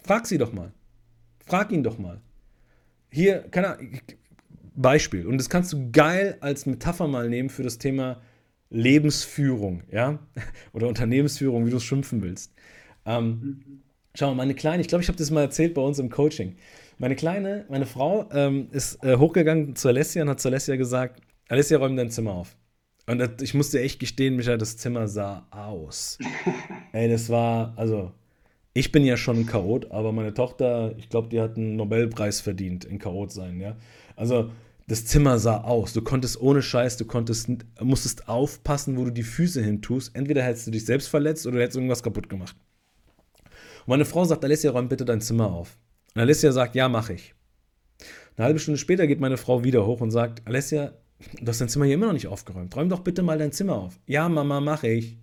Frag sie doch mal. Frag ihn doch mal. Hier, keine Ahnung, Beispiel. Und das kannst du geil als Metapher mal nehmen für das Thema Lebensführung, ja? Oder Unternehmensführung, wie du es schimpfen willst. Ähm, schau mal, meine Kleine, ich glaube, ich habe das mal erzählt bei uns im Coaching. Meine Kleine, meine Frau ähm, ist äh, hochgegangen zu Alessia und hat zu Alessia gesagt: Alessia, räum dein Zimmer auf. Und ich musste echt gestehen, Michael, das Zimmer sah aus. Ey, das war, also, ich bin ja schon ein Chaot, aber meine Tochter, ich glaube, die hat einen Nobelpreis verdient in Chaot sein, ja. Also das Zimmer sah aus. Du konntest ohne Scheiß, du konntest, musstest aufpassen, wo du die Füße hin tust. Entweder hättest du dich selbst verletzt oder du hättest irgendwas kaputt gemacht. Und meine Frau sagt, Alessia, räum bitte dein Zimmer auf. Und Alessia sagt, ja, mache ich. Eine halbe Stunde später geht meine Frau wieder hoch und sagt, Alessia, du hast dein Zimmer hier immer noch nicht aufgeräumt. Räum doch bitte mal dein Zimmer auf. Ja, Mama, mache ich.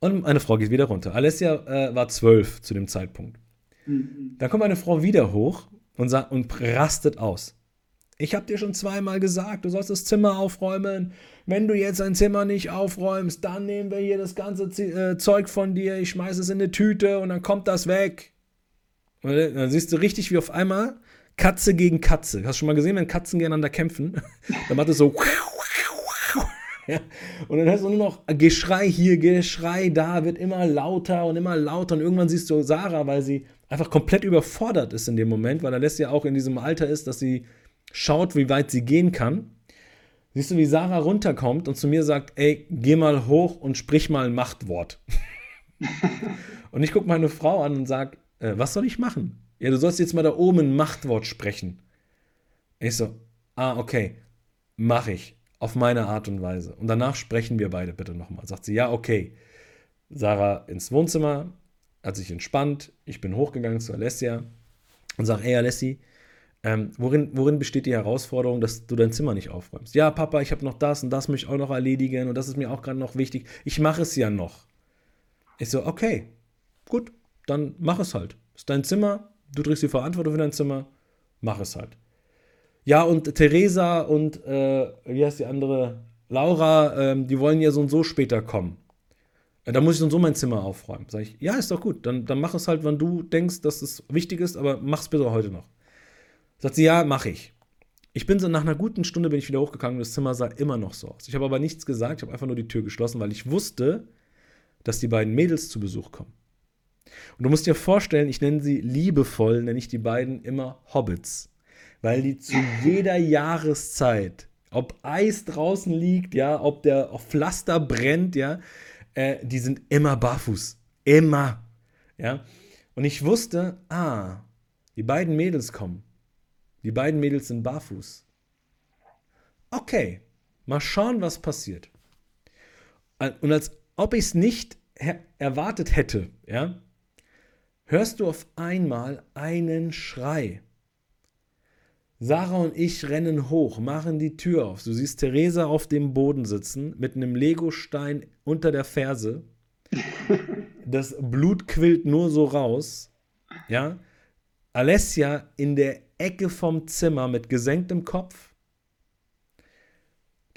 Und eine Frau geht wieder runter. Alessia äh, war zwölf zu dem Zeitpunkt. Mhm. Dann kommt eine Frau wieder hoch und, sagt, und rastet aus. Ich habe dir schon zweimal gesagt, du sollst das Zimmer aufräumen. Wenn du jetzt ein Zimmer nicht aufräumst, dann nehmen wir hier das ganze Z äh, Zeug von dir, ich schmeiße es in eine Tüte und dann kommt das weg. Und dann siehst du richtig, wie auf einmal Katze gegen Katze. Hast du schon mal gesehen, wenn Katzen gegeneinander kämpfen? dann macht es so ja. Und dann hörst du nur noch Geschrei hier, Geschrei da, wird immer lauter und immer lauter. Und irgendwann siehst du Sarah, weil sie einfach komplett überfordert ist in dem Moment, weil ja auch in diesem Alter ist, dass sie schaut, wie weit sie gehen kann. Siehst du, wie Sarah runterkommt und zu mir sagt, ey, geh mal hoch und sprich mal ein Machtwort. und ich gucke meine Frau an und sage, äh, was soll ich machen? Ja, du sollst jetzt mal da oben ein Machtwort sprechen. Ich so, ah, okay, mach ich auf meine Art und Weise. Und danach sprechen wir beide bitte nochmal. Sagt sie, ja, okay. Sarah ins Wohnzimmer, hat sich entspannt. Ich bin hochgegangen zu Alessia und sage, hey Alessi, ähm, worin, worin besteht die Herausforderung, dass du dein Zimmer nicht aufräumst? Ja, Papa, ich habe noch das und das möchte ich auch noch erledigen und das ist mir auch gerade noch wichtig. Ich mache es ja noch. Ich so, okay, gut, dann mach es halt. Ist dein Zimmer, du trägst die Verantwortung für dein Zimmer, mach es halt. Ja, und Theresa und äh, wie heißt die andere? Laura, ähm, die wollen ja so und so später kommen. Äh, da muss ich so und so mein Zimmer aufräumen. Sag ich, ja, ist doch gut. Dann, dann mach es halt, wann du denkst, dass es wichtig ist, aber mach es bitte heute noch. Sagt sie, ja, mach ich. Ich bin so nach einer guten Stunde bin ich wieder hochgegangen und das Zimmer sah immer noch so aus. Ich habe aber nichts gesagt, ich habe einfach nur die Tür geschlossen, weil ich wusste, dass die beiden Mädels zu Besuch kommen. Und du musst dir vorstellen, ich nenne sie liebevoll, nenne ich die beiden immer Hobbits, weil die zu jeder Jahreszeit, ob Eis draußen liegt, ja, ob der Pflaster brennt, ja, äh, die sind immer barfuß, immer, ja. Und ich wusste, ah, die beiden Mädels kommen. Die beiden Mädels sind barfuß. Okay, mal schauen, was passiert. Und als ob ich es nicht erwartet hätte, ja, hörst du auf einmal einen Schrei. Sarah und ich rennen hoch, machen die Tür auf. Du siehst Theresa auf dem Boden sitzen mit einem Legostein unter der Ferse. Das Blut quillt nur so raus. Ja. Alessia in der Ecke vom Zimmer mit gesenktem Kopf.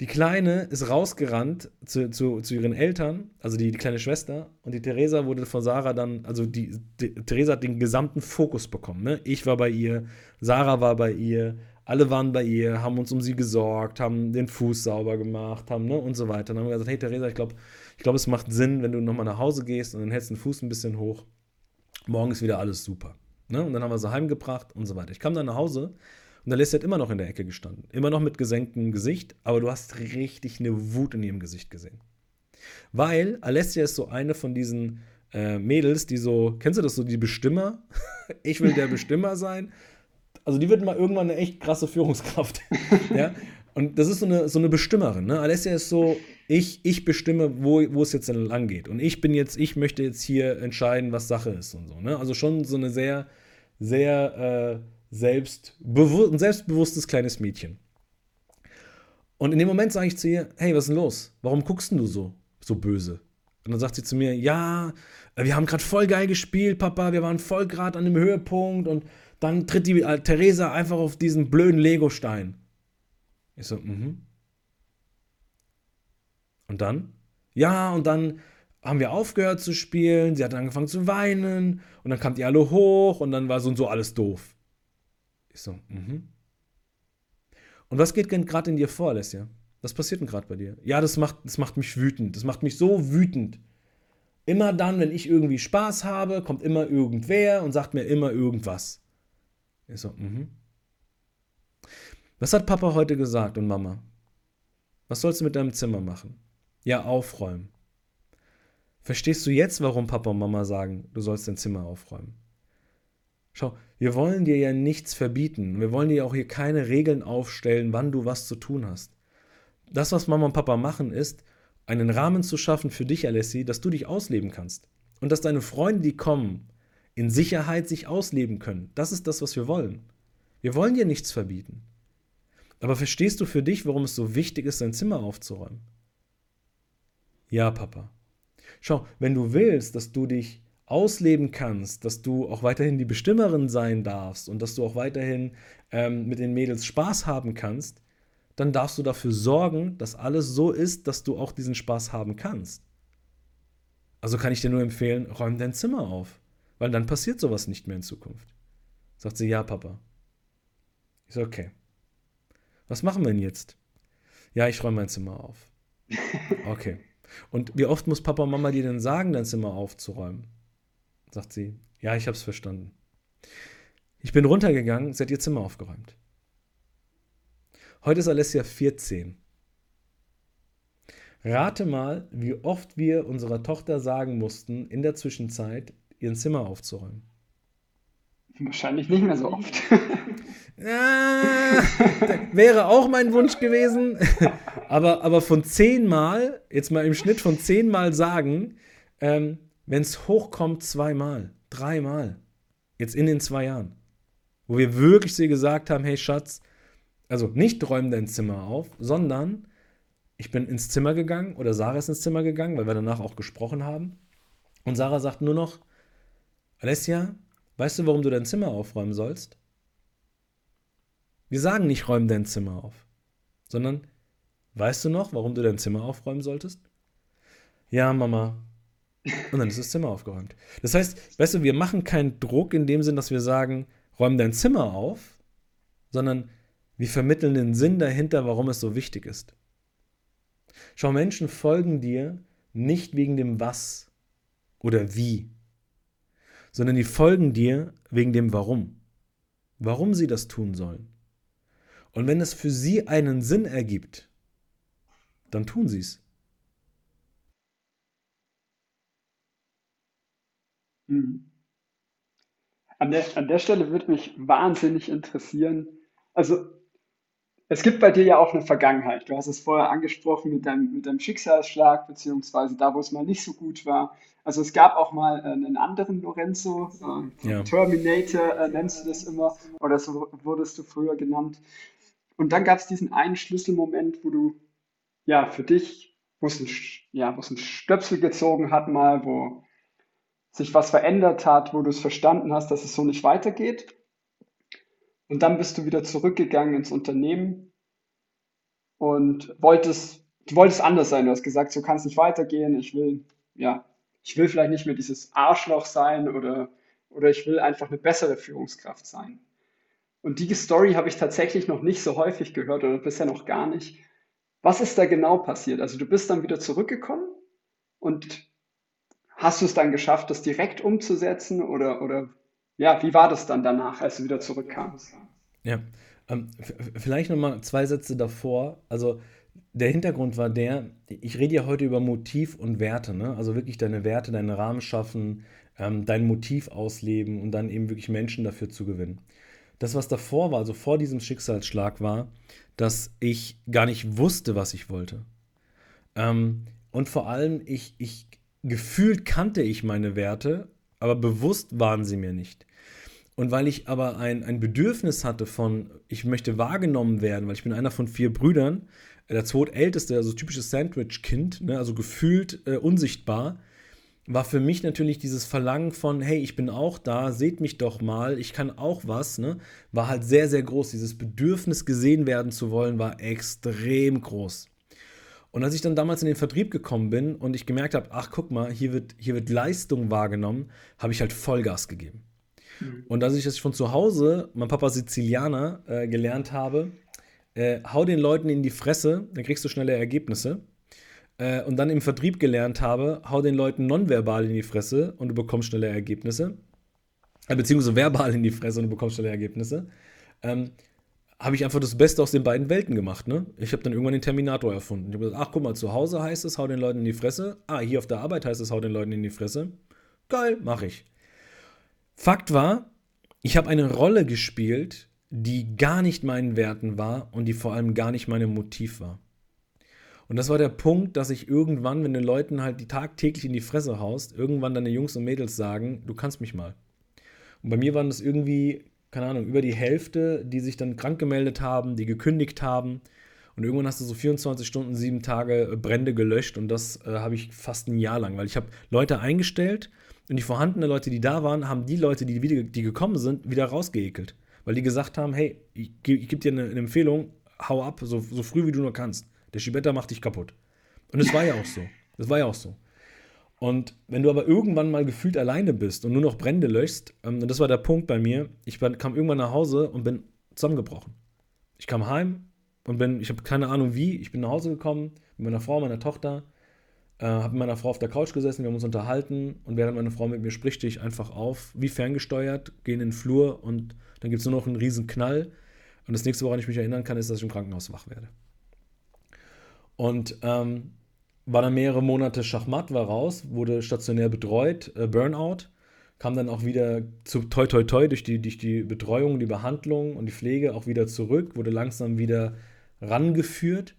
Die Kleine ist rausgerannt zu, zu, zu ihren Eltern, also die, die, kleine Schwester, und die Theresa wurde von Sarah dann, also die, die Theresa hat den gesamten Fokus bekommen. Ne? Ich war bei ihr, Sarah war bei ihr, alle waren bei ihr, haben uns um sie gesorgt, haben den Fuß sauber gemacht, haben, ne, und so weiter. Dann haben wir gesagt, hey Theresa, ich glaube, ich glaub, es macht Sinn, wenn du nochmal nach Hause gehst und dann hältst den Fuß ein bisschen hoch. Morgen ist wieder alles super. Ne? Und dann haben wir sie heimgebracht und so weiter. Ich kam dann nach Hause und Leslie hat immer noch in der Ecke gestanden. Immer noch mit gesenktem Gesicht, aber du hast richtig eine Wut in ihrem Gesicht gesehen. Weil Alessia ist so eine von diesen äh, Mädels, die so, kennst du das so, die Bestimmer? ich will der Bestimmer sein. Also die wird mal irgendwann eine echt krasse Führungskraft. ja? Und das ist so eine, so eine Bestimmerin. Ne? Alessia ist so, ich, ich bestimme, wo, wo es jetzt lang geht. Und ich bin jetzt, ich möchte jetzt hier entscheiden, was Sache ist und so. Ne? Also schon so eine sehr, sehr äh, selbstbewusst, ein selbstbewusstes kleines Mädchen. Und in dem Moment sage ich zu ihr, hey, was ist denn los? Warum guckst du so, so böse? Und dann sagt sie zu mir, ja, wir haben gerade voll geil gespielt, Papa, wir waren voll gerade an dem Höhepunkt und dann tritt die äh, Theresa einfach auf diesen blöden Legostein. Ich so, mhm. Und dann? Ja, und dann haben wir aufgehört zu spielen, sie hat angefangen zu weinen und dann kamt ihr alle hoch und dann war so und so alles doof. Ich so, mhm. Und was geht denn gerade in dir vor, Alessia? Was passiert denn gerade bei dir? Ja, das macht, das macht mich wütend. Das macht mich so wütend. Immer dann, wenn ich irgendwie Spaß habe, kommt immer irgendwer und sagt mir immer irgendwas. Ich so, mhm. Was hat Papa heute gesagt und Mama? Was sollst du mit deinem Zimmer machen? Ja, aufräumen. Verstehst du jetzt, warum Papa und Mama sagen, du sollst dein Zimmer aufräumen? Schau, wir wollen dir ja nichts verbieten. Wir wollen dir auch hier keine Regeln aufstellen, wann du was zu tun hast. Das, was Mama und Papa machen, ist, einen Rahmen zu schaffen für dich, Alessi, dass du dich ausleben kannst. Und dass deine Freunde, die kommen, in Sicherheit sich ausleben können. Das ist das, was wir wollen. Wir wollen dir nichts verbieten. Aber verstehst du für dich, warum es so wichtig ist, dein Zimmer aufzuräumen? Ja, Papa. Schau, wenn du willst, dass du dich ausleben kannst, dass du auch weiterhin die Bestimmerin sein darfst und dass du auch weiterhin ähm, mit den Mädels Spaß haben kannst, dann darfst du dafür sorgen, dass alles so ist, dass du auch diesen Spaß haben kannst. Also kann ich dir nur empfehlen, räum dein Zimmer auf, weil dann passiert sowas nicht mehr in Zukunft. Sagt sie, ja, Papa. Ich so, okay. Was machen wir denn jetzt? Ja, ich räume mein Zimmer auf. Okay. Und wie oft muss Papa und Mama dir denn sagen, dein Zimmer aufzuräumen? Sagt sie. Ja, ich habe es verstanden. Ich bin runtergegangen, sie hat ihr Zimmer aufgeräumt. Heute ist Alessia 14. Rate mal, wie oft wir unserer Tochter sagen mussten, in der Zwischenzeit ihr Zimmer aufzuräumen. Wahrscheinlich nicht mehr so oft. ah, wäre auch mein Wunsch gewesen. aber, aber von zehnmal, jetzt mal im Schnitt von zehnmal sagen, ähm, wenn es hochkommt, zweimal, dreimal. Jetzt in den zwei Jahren. Wo wir wirklich sie gesagt haben, hey Schatz, also nicht räum dein Zimmer auf, sondern ich bin ins Zimmer gegangen oder Sarah ist ins Zimmer gegangen, weil wir danach auch gesprochen haben. Und Sarah sagt nur noch, Alessia, weißt du, warum du dein Zimmer aufräumen sollst? Wir sagen nicht, räum dein Zimmer auf, sondern weißt du noch, warum du dein Zimmer aufräumen solltest? Ja, Mama. Und dann ist das Zimmer aufgeräumt. Das heißt, weißt du, wir machen keinen Druck in dem Sinn, dass wir sagen, räum dein Zimmer auf, sondern wir vermitteln den Sinn dahinter, warum es so wichtig ist. Schau, Menschen folgen dir nicht wegen dem Was oder Wie, sondern die folgen dir wegen dem Warum. Warum sie das tun sollen. Und wenn es für sie einen Sinn ergibt, dann tun sie es. Hm. An der, an der Stelle würde mich wahnsinnig interessieren. Also, es gibt bei dir ja auch eine Vergangenheit. Du hast es vorher angesprochen mit deinem, mit deinem Schicksalsschlag, beziehungsweise da, wo es mal nicht so gut war. Also es gab auch mal äh, einen anderen Lorenzo, äh, ja. Terminator äh, nennst du das immer, oder so wurdest du früher genannt. Und dann gab es diesen einen Schlüsselmoment, wo du ja für dich, wo es ein, ja, wo es ein Stöpsel gezogen hat mal, wo sich was verändert hat, wo du es verstanden hast, dass es so nicht weitergeht. Und dann bist du wieder zurückgegangen ins Unternehmen und wolltest, du wolltest anders sein. Du hast gesagt, so kann es nicht weitergehen. Ich will, ja, ich will vielleicht nicht mehr dieses Arschloch sein oder, oder ich will einfach eine bessere Führungskraft sein. Und die Story habe ich tatsächlich noch nicht so häufig gehört oder bisher noch gar nicht. Was ist da genau passiert? Also du bist dann wieder zurückgekommen und hast du es dann geschafft, das direkt umzusetzen oder, oder ja, wie war das dann danach, als du wieder zurückkamst? Ja, ähm, vielleicht nochmal zwei Sätze davor. Also der Hintergrund war der, ich rede ja heute über Motiv und Werte, ne? also wirklich deine Werte, deinen Rahmen schaffen, ähm, dein Motiv ausleben und dann eben wirklich Menschen dafür zu gewinnen. Das, was davor war, also vor diesem Schicksalsschlag war, dass ich gar nicht wusste, was ich wollte. Ähm, und vor allem, ich, ich gefühlt kannte ich meine Werte, aber bewusst waren sie mir nicht. Und weil ich aber ein, ein Bedürfnis hatte von, ich möchte wahrgenommen werden, weil ich bin einer von vier Brüdern, der zweitälteste, also typisches Sandwich-Kind, ne, also gefühlt äh, unsichtbar, war für mich natürlich dieses Verlangen von, hey, ich bin auch da, seht mich doch mal, ich kann auch was, ne, war halt sehr, sehr groß. Dieses Bedürfnis gesehen werden zu wollen, war extrem groß. Und als ich dann damals in den Vertrieb gekommen bin und ich gemerkt habe, ach guck mal, hier wird, hier wird Leistung wahrgenommen, habe ich halt Vollgas gegeben. Mhm. Und als ich das von zu Hause, mein Papa Sizilianer, äh, gelernt habe, äh, hau den Leuten in die Fresse, dann kriegst du schnelle Ergebnisse. Äh, und dann im Vertrieb gelernt habe, hau den Leuten nonverbal in die Fresse und du bekommst schnelle Ergebnisse. Äh, beziehungsweise verbal in die Fresse und du bekommst schnelle Ergebnisse. Ähm, habe ich einfach das Beste aus den beiden Welten gemacht. Ne? Ich habe dann irgendwann den Terminator erfunden. Ich habe gesagt, ach guck mal, zu Hause heißt es, hau den Leuten in die Fresse. Ah, hier auf der Arbeit heißt es, hau den Leuten in die Fresse. Geil, mache ich. Fakt war, ich habe eine Rolle gespielt, die gar nicht meinen Werten war und die vor allem gar nicht meinem Motiv war. Und das war der Punkt, dass ich irgendwann, wenn du Leuten halt die tagtäglich in die Fresse haust, irgendwann deine Jungs und Mädels sagen, du kannst mich mal. Und bei mir waren das irgendwie, keine Ahnung, über die Hälfte, die sich dann krank gemeldet haben, die gekündigt haben. Und irgendwann hast du so 24 Stunden, sieben Tage äh, Brände gelöscht und das äh, habe ich fast ein Jahr lang, weil ich habe Leute eingestellt und die vorhandenen Leute, die da waren, haben die Leute, die, wieder, die gekommen sind, wieder rausgeekelt weil die gesagt haben, hey, ich, ich gebe dir eine, eine, Empfehlung, hau ab, so, so früh wie du nur kannst. Der Schibetta macht dich kaputt. Und es war ja auch so. Das war ja auch so. Und wenn du aber irgendwann mal gefühlt alleine bist und nur noch Brände löschst, ähm, und das war der Punkt bei mir, ich kam irgendwann nach Hause und bin zusammengebrochen. Ich kam heim und bin, ich habe keine Ahnung wie, ich bin nach Hause gekommen mit meiner Frau, meiner Tochter, äh, habe mit meiner Frau auf der Couch gesessen, wir haben uns unterhalten und während meine Frau mit mir spricht, stehe ich einfach auf, wie ferngesteuert, gehe in den Flur und dann gibt es nur noch einen riesen Knall. Und das nächste, woran ich mich erinnern kann, ist, dass ich im Krankenhaus wach werde. Und ähm, war dann mehrere Monate Schachmatt, war raus, wurde stationär betreut, äh, Burnout, kam dann auch wieder zu toi toi toi durch die, durch die Betreuung, die Behandlung und die Pflege auch wieder zurück, wurde langsam wieder rangeführt.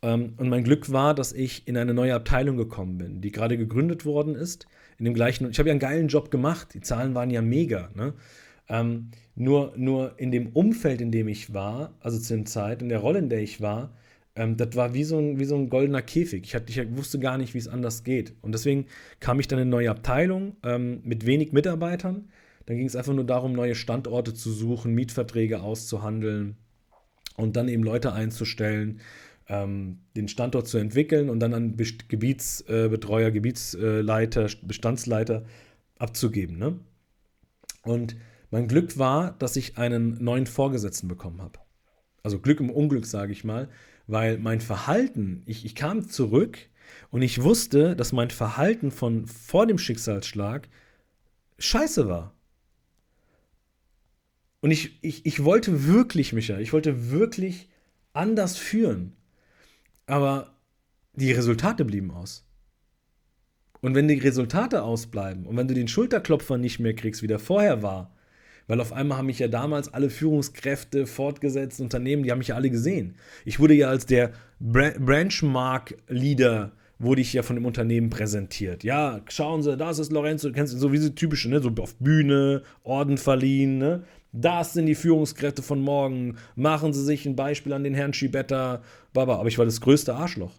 Ähm, und mein Glück war, dass ich in eine neue Abteilung gekommen bin, die gerade gegründet worden ist. In dem gleichen, ich habe ja einen geilen Job gemacht, die Zahlen waren ja mega. Ne? Ähm, nur, nur in dem Umfeld, in dem ich war, also zu der Zeit, in der Rolle, in der ich war, ähm, das war wie so, ein, wie so ein goldener Käfig. Ich, hatte, ich wusste gar nicht, wie es anders geht. Und deswegen kam ich dann in eine neue Abteilung ähm, mit wenig Mitarbeitern. Dann ging es einfach nur darum, neue Standorte zu suchen, Mietverträge auszuhandeln. und dann eben Leute einzustellen, ähm, den Standort zu entwickeln und dann an Gebietsbetreuer, Gebietsleiter, Bestandsleiter abzugeben. Ne? Und mein Glück war, dass ich einen neuen Vorgesetzten bekommen habe. Also Glück im Unglück, sage ich mal, weil mein Verhalten, ich, ich kam zurück und ich wusste, dass mein Verhalten von vor dem Schicksalsschlag scheiße war. Und ich, ich, ich wollte wirklich, Micha, ich wollte wirklich anders führen. Aber die Resultate blieben aus. Und wenn die Resultate ausbleiben und wenn du den Schulterklopfer nicht mehr kriegst, wie der vorher war, weil auf einmal haben mich ja damals alle Führungskräfte fortgesetzt, Unternehmen, die haben mich ja alle gesehen. Ich wurde ja als der Branchmark-Leader wurde ich ja von dem Unternehmen präsentiert. Ja, schauen Sie, das ist Lorenzo, kennst du so wie diese typische, ne, so auf Bühne, Orden verliehen, ne? Das sind die Führungskräfte von morgen. Machen Sie sich ein Beispiel an den Herrn Schibetta, Baba. Aber ich war das größte Arschloch.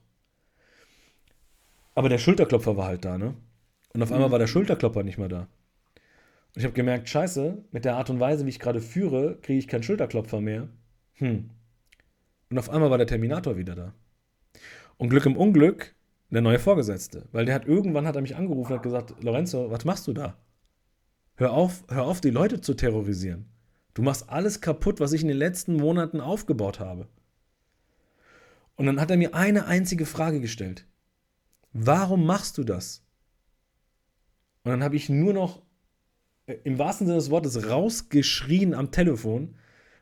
Aber der Schulterklopfer war halt da, ne? Und auf einmal mhm. war der Schulterklopfer nicht mehr da. Und ich habe gemerkt, scheiße, mit der Art und Weise, wie ich gerade führe, kriege ich keinen Schulterklopfer mehr. Hm. Und auf einmal war der Terminator wieder da. Und Glück im Unglück, der neue Vorgesetzte. Weil der hat irgendwann hat er mich angerufen und hat gesagt, Lorenzo, was machst du da? Hör auf, hör auf, die Leute zu terrorisieren. Du machst alles kaputt, was ich in den letzten Monaten aufgebaut habe. Und dann hat er mir eine einzige Frage gestellt. Warum machst du das? Und dann habe ich nur noch im wahrsten Sinne des Wortes rausgeschrien am Telefon,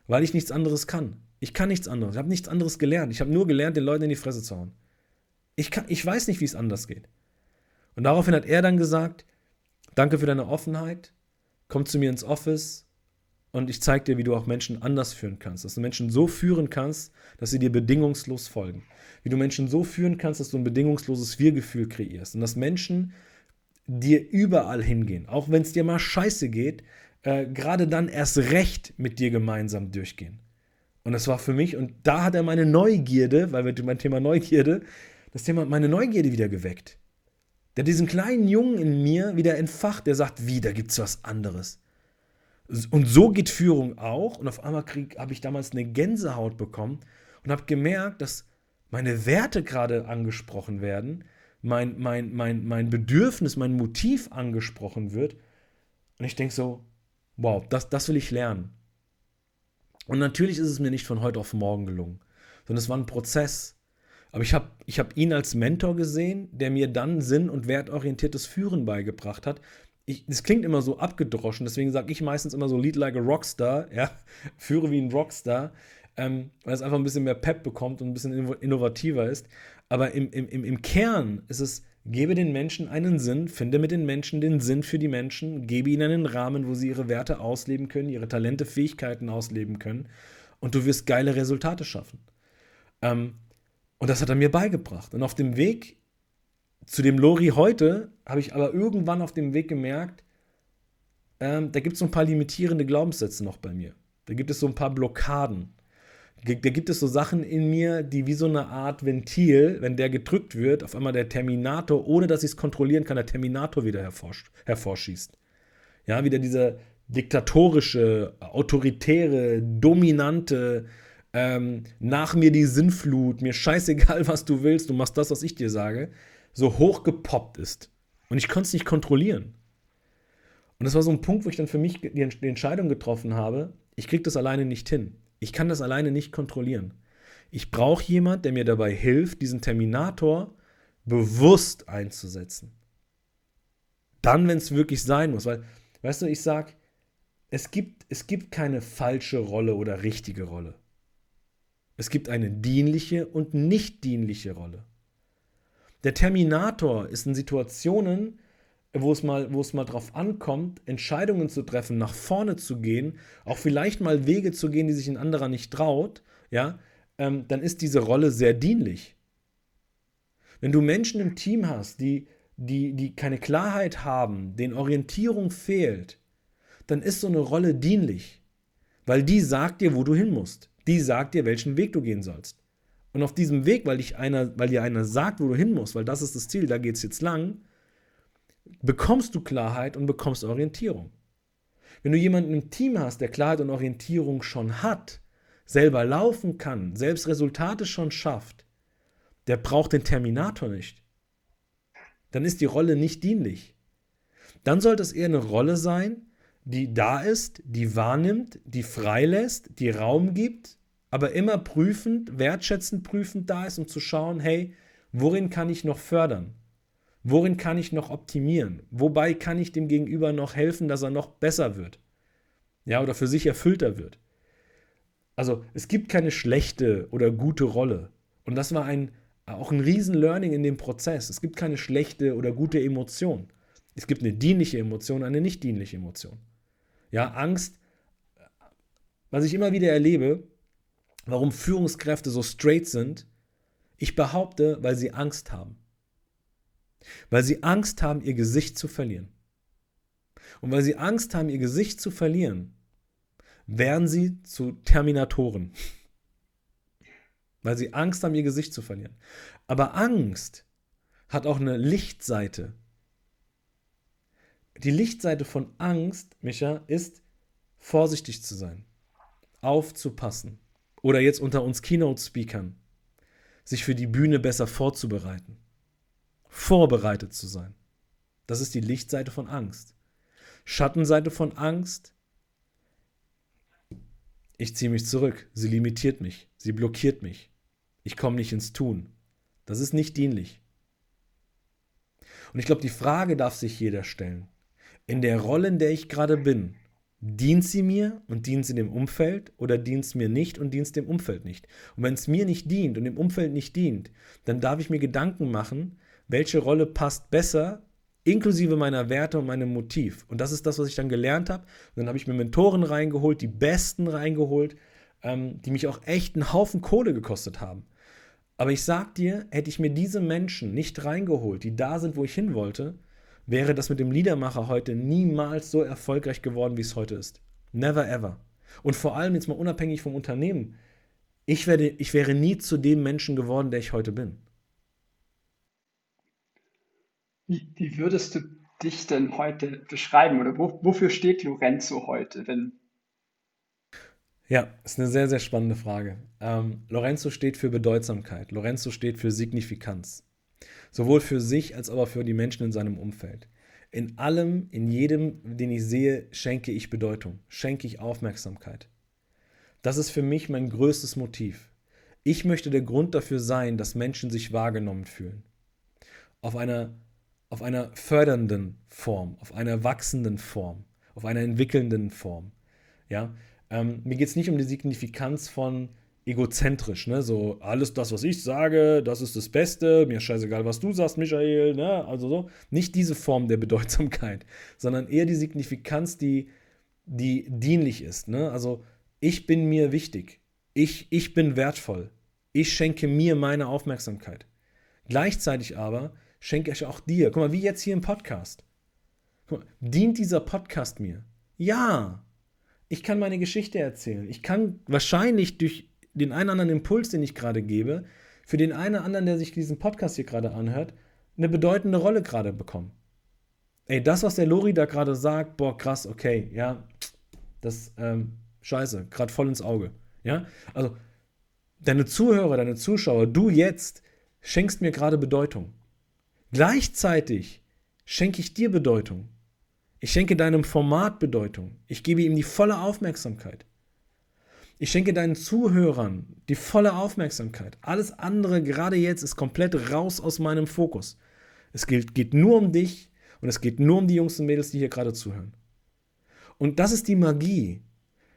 weil ich nichts anderes kann. Ich kann nichts anderes. Ich habe nichts anderes gelernt. Ich habe nur gelernt, den Leuten in die Fresse zu hauen. Ich, kann, ich weiß nicht, wie es anders geht. Und daraufhin hat er dann gesagt, danke für deine Offenheit, komm zu mir ins Office, und ich zeige dir, wie du auch Menschen anders führen kannst. Dass du Menschen so führen kannst, dass sie dir bedingungslos folgen. Wie du Menschen so führen kannst, dass du ein bedingungsloses Wir-Gefühl kreierst. Und dass Menschen dir überall hingehen. Auch wenn es dir mal scheiße geht, äh, gerade dann erst recht mit dir gemeinsam durchgehen. Und das war für mich, und da hat er meine Neugierde, weil wir mein Thema Neugierde, das Thema meine Neugierde wieder geweckt. Der diesen kleinen Jungen in mir wieder entfacht, der sagt, wie, da es was anderes. Und so geht Führung auch. Und auf einmal habe ich damals eine Gänsehaut bekommen und habe gemerkt, dass meine Werte gerade angesprochen werden, mein, mein, mein, mein Bedürfnis, mein Motiv angesprochen wird. Und ich denke so, wow, das, das will ich lernen. Und natürlich ist es mir nicht von heute auf morgen gelungen, sondern es war ein Prozess. Aber ich habe ich hab ihn als Mentor gesehen, der mir dann sinn- und wertorientiertes Führen beigebracht hat, das klingt immer so abgedroschen, deswegen sage ich meistens immer so Lead like a Rockstar, ja, führe wie ein Rockstar, ähm, weil es einfach ein bisschen mehr Pep bekommt und ein bisschen innovativer ist. Aber im, im, im Kern ist es, gebe den Menschen einen Sinn, finde mit den Menschen den Sinn für die Menschen, gebe ihnen einen Rahmen, wo sie ihre Werte ausleben können, ihre Talente, Fähigkeiten ausleben können und du wirst geile Resultate schaffen. Ähm, und das hat er mir beigebracht. Und auf dem Weg zu dem Lori heute habe ich aber irgendwann auf dem Weg gemerkt, ähm, da gibt es so ein paar limitierende Glaubenssätze noch bei mir. Da gibt es so ein paar Blockaden. Da gibt es so Sachen in mir, die wie so eine Art Ventil, wenn der gedrückt wird, auf einmal der Terminator, ohne dass ich es kontrollieren kann, der Terminator wieder hervors hervorschießt. Ja, wieder dieser diktatorische, autoritäre, dominante, ähm, nach mir die Sinnflut, mir scheißegal, was du willst, du machst das, was ich dir sage so hochgepoppt ist. Und ich konnte es nicht kontrollieren. Und das war so ein Punkt, wo ich dann für mich die, Entscheidung getroffen habe, ich kriege das alleine nicht hin. Ich kann das alleine nicht kontrollieren. Ich brauche jemand, der mir dabei hilft, diesen Terminator bewusst einzusetzen. Dann, wenn es wirklich sein muss. Weil, weißt du, ich sage, es gibt, es gibt keine falsche Rolle oder richtige Rolle. Es gibt eine dienliche und nicht dienliche Rolle. Der Terminator ist in Situationen, wo es mal, wo es mal drauf ankommt, Entscheidungen zu treffen, nach vorne zu gehen, auch vielleicht mal Wege zu gehen, die sich ein anderer nicht traut, ja, ähm, dann ist diese Rolle sehr dienlich. Wenn du Menschen im Team hast, die, die, die keine Klarheit haben, denen Orientierung fehlt, dann ist so eine Rolle dienlich, weil die sagt dir, wo du hin musst. Die sagt dir, welchen Weg du gehen sollst. Und auf diesem Weg, weil, dich einer, weil dir einer sagt, wo du hin musst, weil das ist das Ziel, da geht es jetzt lang, bekommst du Klarheit und bekommst Orientierung. Wenn du jemanden im Team hast, der Klarheit und Orientierung schon hat, selber laufen kann, selbst Resultate schon schafft, der braucht den Terminator nicht. Dann ist die Rolle nicht dienlich. Dann sollte es eher eine Rolle sein, die da ist, die wahrnimmt, die freilässt, die Raum gibt, aber immer prüfend, wertschätzend prüfend da ist, um zu schauen, hey, worin kann ich noch fördern? Worin kann ich noch optimieren? Wobei kann ich dem Gegenüber noch helfen, dass er noch besser wird? Ja, oder für sich erfüllter wird. Also, es gibt keine schlechte oder gute Rolle. Und das war ein, auch ein Riesen-Learning in dem Prozess. Es gibt keine schlechte oder gute Emotion. Es gibt eine dienliche Emotion, eine nicht dienliche Emotion. Ja, Angst, was ich immer wieder erlebe, warum Führungskräfte so straight sind, ich behaupte, weil sie Angst haben. Weil sie Angst haben, ihr Gesicht zu verlieren. Und weil sie Angst haben, ihr Gesicht zu verlieren, werden sie zu Terminatoren. weil sie Angst haben, ihr Gesicht zu verlieren. Aber Angst hat auch eine Lichtseite. Die Lichtseite von Angst, Micha, ist vorsichtig zu sein, aufzupassen. Oder jetzt unter uns Keynote-Speakern, sich für die Bühne besser vorzubereiten. Vorbereitet zu sein. Das ist die Lichtseite von Angst. Schattenseite von Angst. Ich ziehe mich zurück. Sie limitiert mich. Sie blockiert mich. Ich komme nicht ins Tun. Das ist nicht dienlich. Und ich glaube, die Frage darf sich jeder stellen in der Rolle, in der ich gerade bin, dient sie mir und dient sie dem Umfeld oder dient es mir nicht und dient es dem Umfeld nicht? Und wenn es mir nicht dient und dem Umfeld nicht dient, dann darf ich mir Gedanken machen, welche Rolle passt besser, inklusive meiner Werte und meinem Motiv. Und das ist das, was ich dann gelernt habe. Und dann habe ich mir Mentoren reingeholt, die besten reingeholt, ähm, die mich auch echt einen Haufen Kohle gekostet haben. Aber ich sag dir, hätte ich mir diese Menschen nicht reingeholt, die da sind, wo ich hin wollte, wäre das mit dem Liedermacher heute niemals so erfolgreich geworden, wie es heute ist. Never ever. Und vor allem jetzt mal unabhängig vom Unternehmen. Ich, werde, ich wäre nie zu dem Menschen geworden, der ich heute bin. Wie, wie würdest du dich denn heute beschreiben oder wo, wofür steht Lorenzo heute? Wenn ja, ist eine sehr, sehr spannende Frage. Ähm, Lorenzo steht für Bedeutsamkeit. Lorenzo steht für Signifikanz. Sowohl für sich als auch für die Menschen in seinem Umfeld. In allem, in jedem, den ich sehe, schenke ich Bedeutung, schenke ich Aufmerksamkeit. Das ist für mich mein größtes Motiv. Ich möchte der Grund dafür sein, dass Menschen sich wahrgenommen fühlen. Auf einer, auf einer fördernden Form, auf einer wachsenden Form, auf einer entwickelnden Form. Ja? Ähm, mir geht es nicht um die Signifikanz von, egozentrisch, ne? So, alles das, was ich sage, das ist das Beste, mir scheißegal, was du sagst, Michael, ne? Also so. Nicht diese Form der Bedeutsamkeit, sondern eher die Signifikanz, die, die dienlich ist, ne? Also, ich bin mir wichtig. Ich, ich bin wertvoll. Ich schenke mir meine Aufmerksamkeit. Gleichzeitig aber schenke ich auch dir. Guck mal, wie jetzt hier im Podcast. Mal, dient dieser Podcast mir? Ja. Ich kann meine Geschichte erzählen. Ich kann wahrscheinlich durch den einen anderen Impuls, den ich gerade gebe, für den einen anderen, der sich diesen Podcast hier gerade anhört, eine bedeutende Rolle gerade bekommen. Ey, das, was der Lori da gerade sagt, boah, krass, okay, ja, das, ähm, scheiße, gerade voll ins Auge. Ja, also, deine Zuhörer, deine Zuschauer, du jetzt schenkst mir gerade Bedeutung. Gleichzeitig schenke ich dir Bedeutung. Ich schenke deinem Format Bedeutung. Ich gebe ihm die volle Aufmerksamkeit. Ich schenke deinen Zuhörern die volle Aufmerksamkeit. Alles andere, gerade jetzt, ist komplett raus aus meinem Fokus. Es geht, geht nur um dich und es geht nur um die Jungs und Mädels, die hier gerade zuhören. Und das ist die Magie.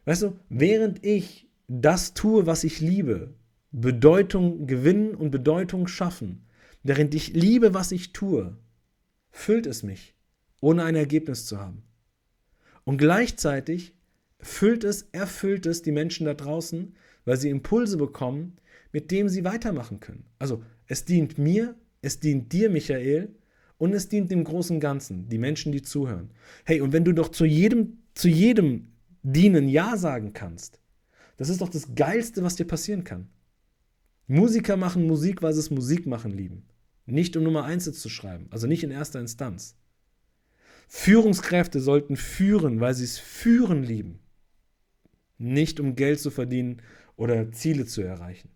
Weißt du, während ich das tue, was ich liebe, Bedeutung gewinnen und Bedeutung schaffen, während ich liebe, was ich tue, füllt es mich, ohne ein Ergebnis zu haben. Und gleichzeitig füllt es, erfüllt es die Menschen da draußen, weil sie Impulse bekommen, mit dem sie weitermachen können. Also es dient mir, es dient dir, Michael, und es dient dem großen Ganzen, die Menschen, die zuhören. Hey, und wenn du doch zu jedem, zu jedem Dienen Ja sagen kannst, das ist doch das Geilste, was dir passieren kann. Musiker machen Musik, weil sie es Musik machen lieben. Nicht um Nummer eins zu schreiben, also nicht in erster Instanz. Führungskräfte sollten führen, weil sie es führen lieben nicht um Geld zu verdienen oder Ziele zu erreichen,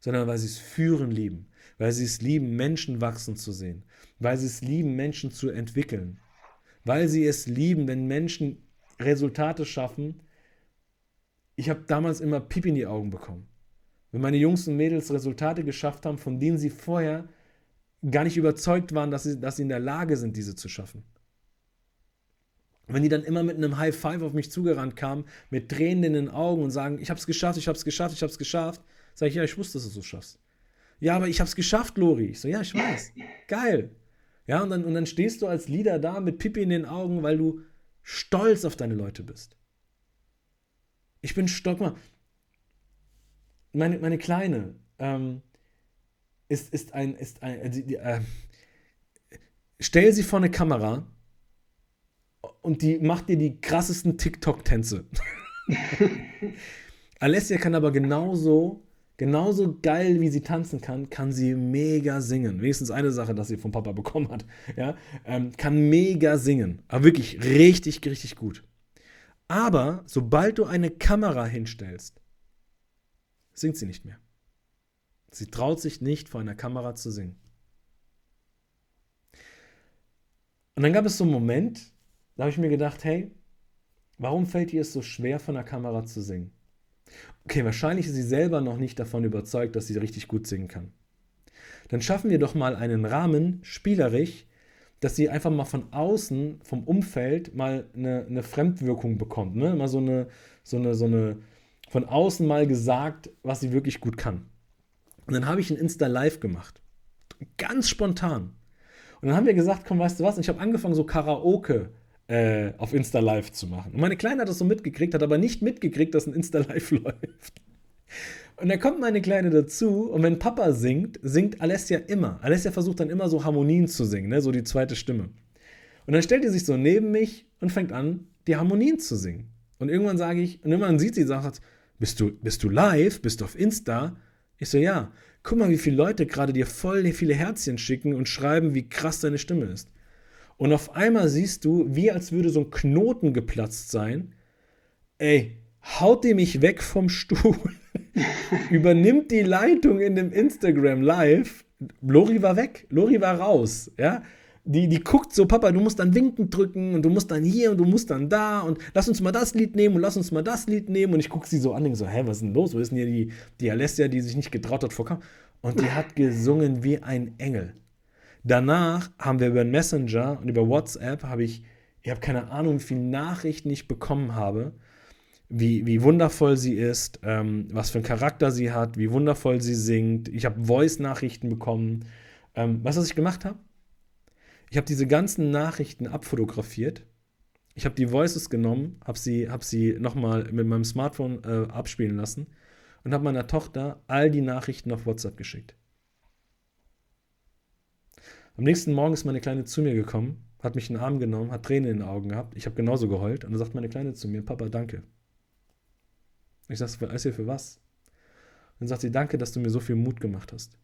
sondern weil sie es führen lieben, weil sie es lieben, Menschen wachsen zu sehen, weil sie es lieben, Menschen zu entwickeln, weil sie es lieben, wenn Menschen Resultate schaffen. Ich habe damals immer Pipi in die Augen bekommen. Wenn meine Jungs und Mädels Resultate geschafft haben, von denen sie vorher gar nicht überzeugt waren, dass sie, dass sie in der Lage sind, diese zu schaffen. Wenn die dann immer mit einem High Five auf mich zugerannt kamen, mit Tränen in den Augen und sagen, ich habe es geschafft, ich habe es geschafft, ich habe es geschafft, sage ich, ja, ich wusste, dass du es so schaffst. Ja, aber ich habe es geschafft, Lori. Ich so, ja, ich weiß. Geil. Ja, und dann, und dann stehst du als Leader da mit Pippi in den Augen, weil du stolz auf deine Leute bist. Ich bin stolz. Meine, meine Kleine ähm, ist, ist ein, ist ein, äh, die, äh, stell sie vor eine Kamera und die macht dir die krassesten TikTok-Tänze. Alessia kann aber genauso, genauso geil, wie sie tanzen kann, kann sie mega singen. Wenigstens eine Sache, dass sie vom Papa bekommen hat. Ja, ähm, kann mega singen. Aber wirklich richtig, richtig gut. Aber sobald du eine Kamera hinstellst, singt sie nicht mehr. Sie traut sich nicht, vor einer Kamera zu singen. Und dann gab es so einen Moment, da habe ich mir gedacht, hey, warum fällt ihr es so schwer, von der Kamera zu singen? Okay, wahrscheinlich ist sie selber noch nicht davon überzeugt, dass sie richtig gut singen kann. Dann schaffen wir doch mal einen Rahmen, spielerisch, dass sie einfach mal von außen, vom Umfeld, mal eine, eine Fremdwirkung bekommt. Ne? Mal so eine, so eine, so eine, von außen mal gesagt, was sie wirklich gut kann. Und dann habe ich ein Insta-Live gemacht. Ganz spontan. Und dann haben wir gesagt, komm, weißt du was? Und ich habe angefangen, so Karaoke äh, auf Insta Live zu machen. Und meine Kleine hat das so mitgekriegt, hat aber nicht mitgekriegt, dass ein Insta Live läuft. Und dann kommt meine Kleine dazu und wenn Papa singt, singt Alessia immer. Alessia versucht dann immer so Harmonien zu singen, ne? so die zweite Stimme. Und dann stellt die sich so neben mich und fängt an, die Harmonien zu singen. Und irgendwann sage ich, und irgendwann sieht sie, sagt, bist du, bist du live? Bist du auf Insta? Ich so, ja. Guck mal, wie viele Leute gerade dir voll viele Herzchen schicken und schreiben, wie krass deine Stimme ist. Und auf einmal siehst du, wie als würde so ein Knoten geplatzt sein. Ey, haut die mich weg vom Stuhl, übernimmt die Leitung in dem Instagram Live. Lori war weg, Lori war raus, ja. Die, die guckt so, Papa, du musst dann winken drücken und du musst dann hier und du musst dann da und lass uns mal das Lied nehmen und lass uns mal das Lied nehmen. Und ich gucke sie so an denke so, hä, was ist denn los? Wo ist denn hier die, die Alessia, die sich nicht getraut hat vor Kam Und die hat gesungen wie ein Engel. Danach haben wir über Messenger und über WhatsApp habe ich, ich habe keine Ahnung, wie viele Nachrichten ich bekommen habe, wie, wie wundervoll sie ist, ähm, was für einen Charakter sie hat, wie wundervoll sie singt. Ich habe Voice-Nachrichten bekommen. Ähm, weißt was ich gemacht habe? Ich habe diese ganzen Nachrichten abfotografiert. Ich habe die Voices genommen, habe sie, hab sie nochmal mit meinem Smartphone äh, abspielen lassen und habe meiner Tochter all die Nachrichten auf WhatsApp geschickt. Am nächsten Morgen ist meine Kleine zu mir gekommen, hat mich in den Arm genommen, hat Tränen in den Augen gehabt. Ich habe genauso geheult. Und dann sagt meine Kleine zu mir, Papa, danke. Ich sage, weißt du für was? Und dann sagt sie, danke, dass du mir so viel Mut gemacht hast.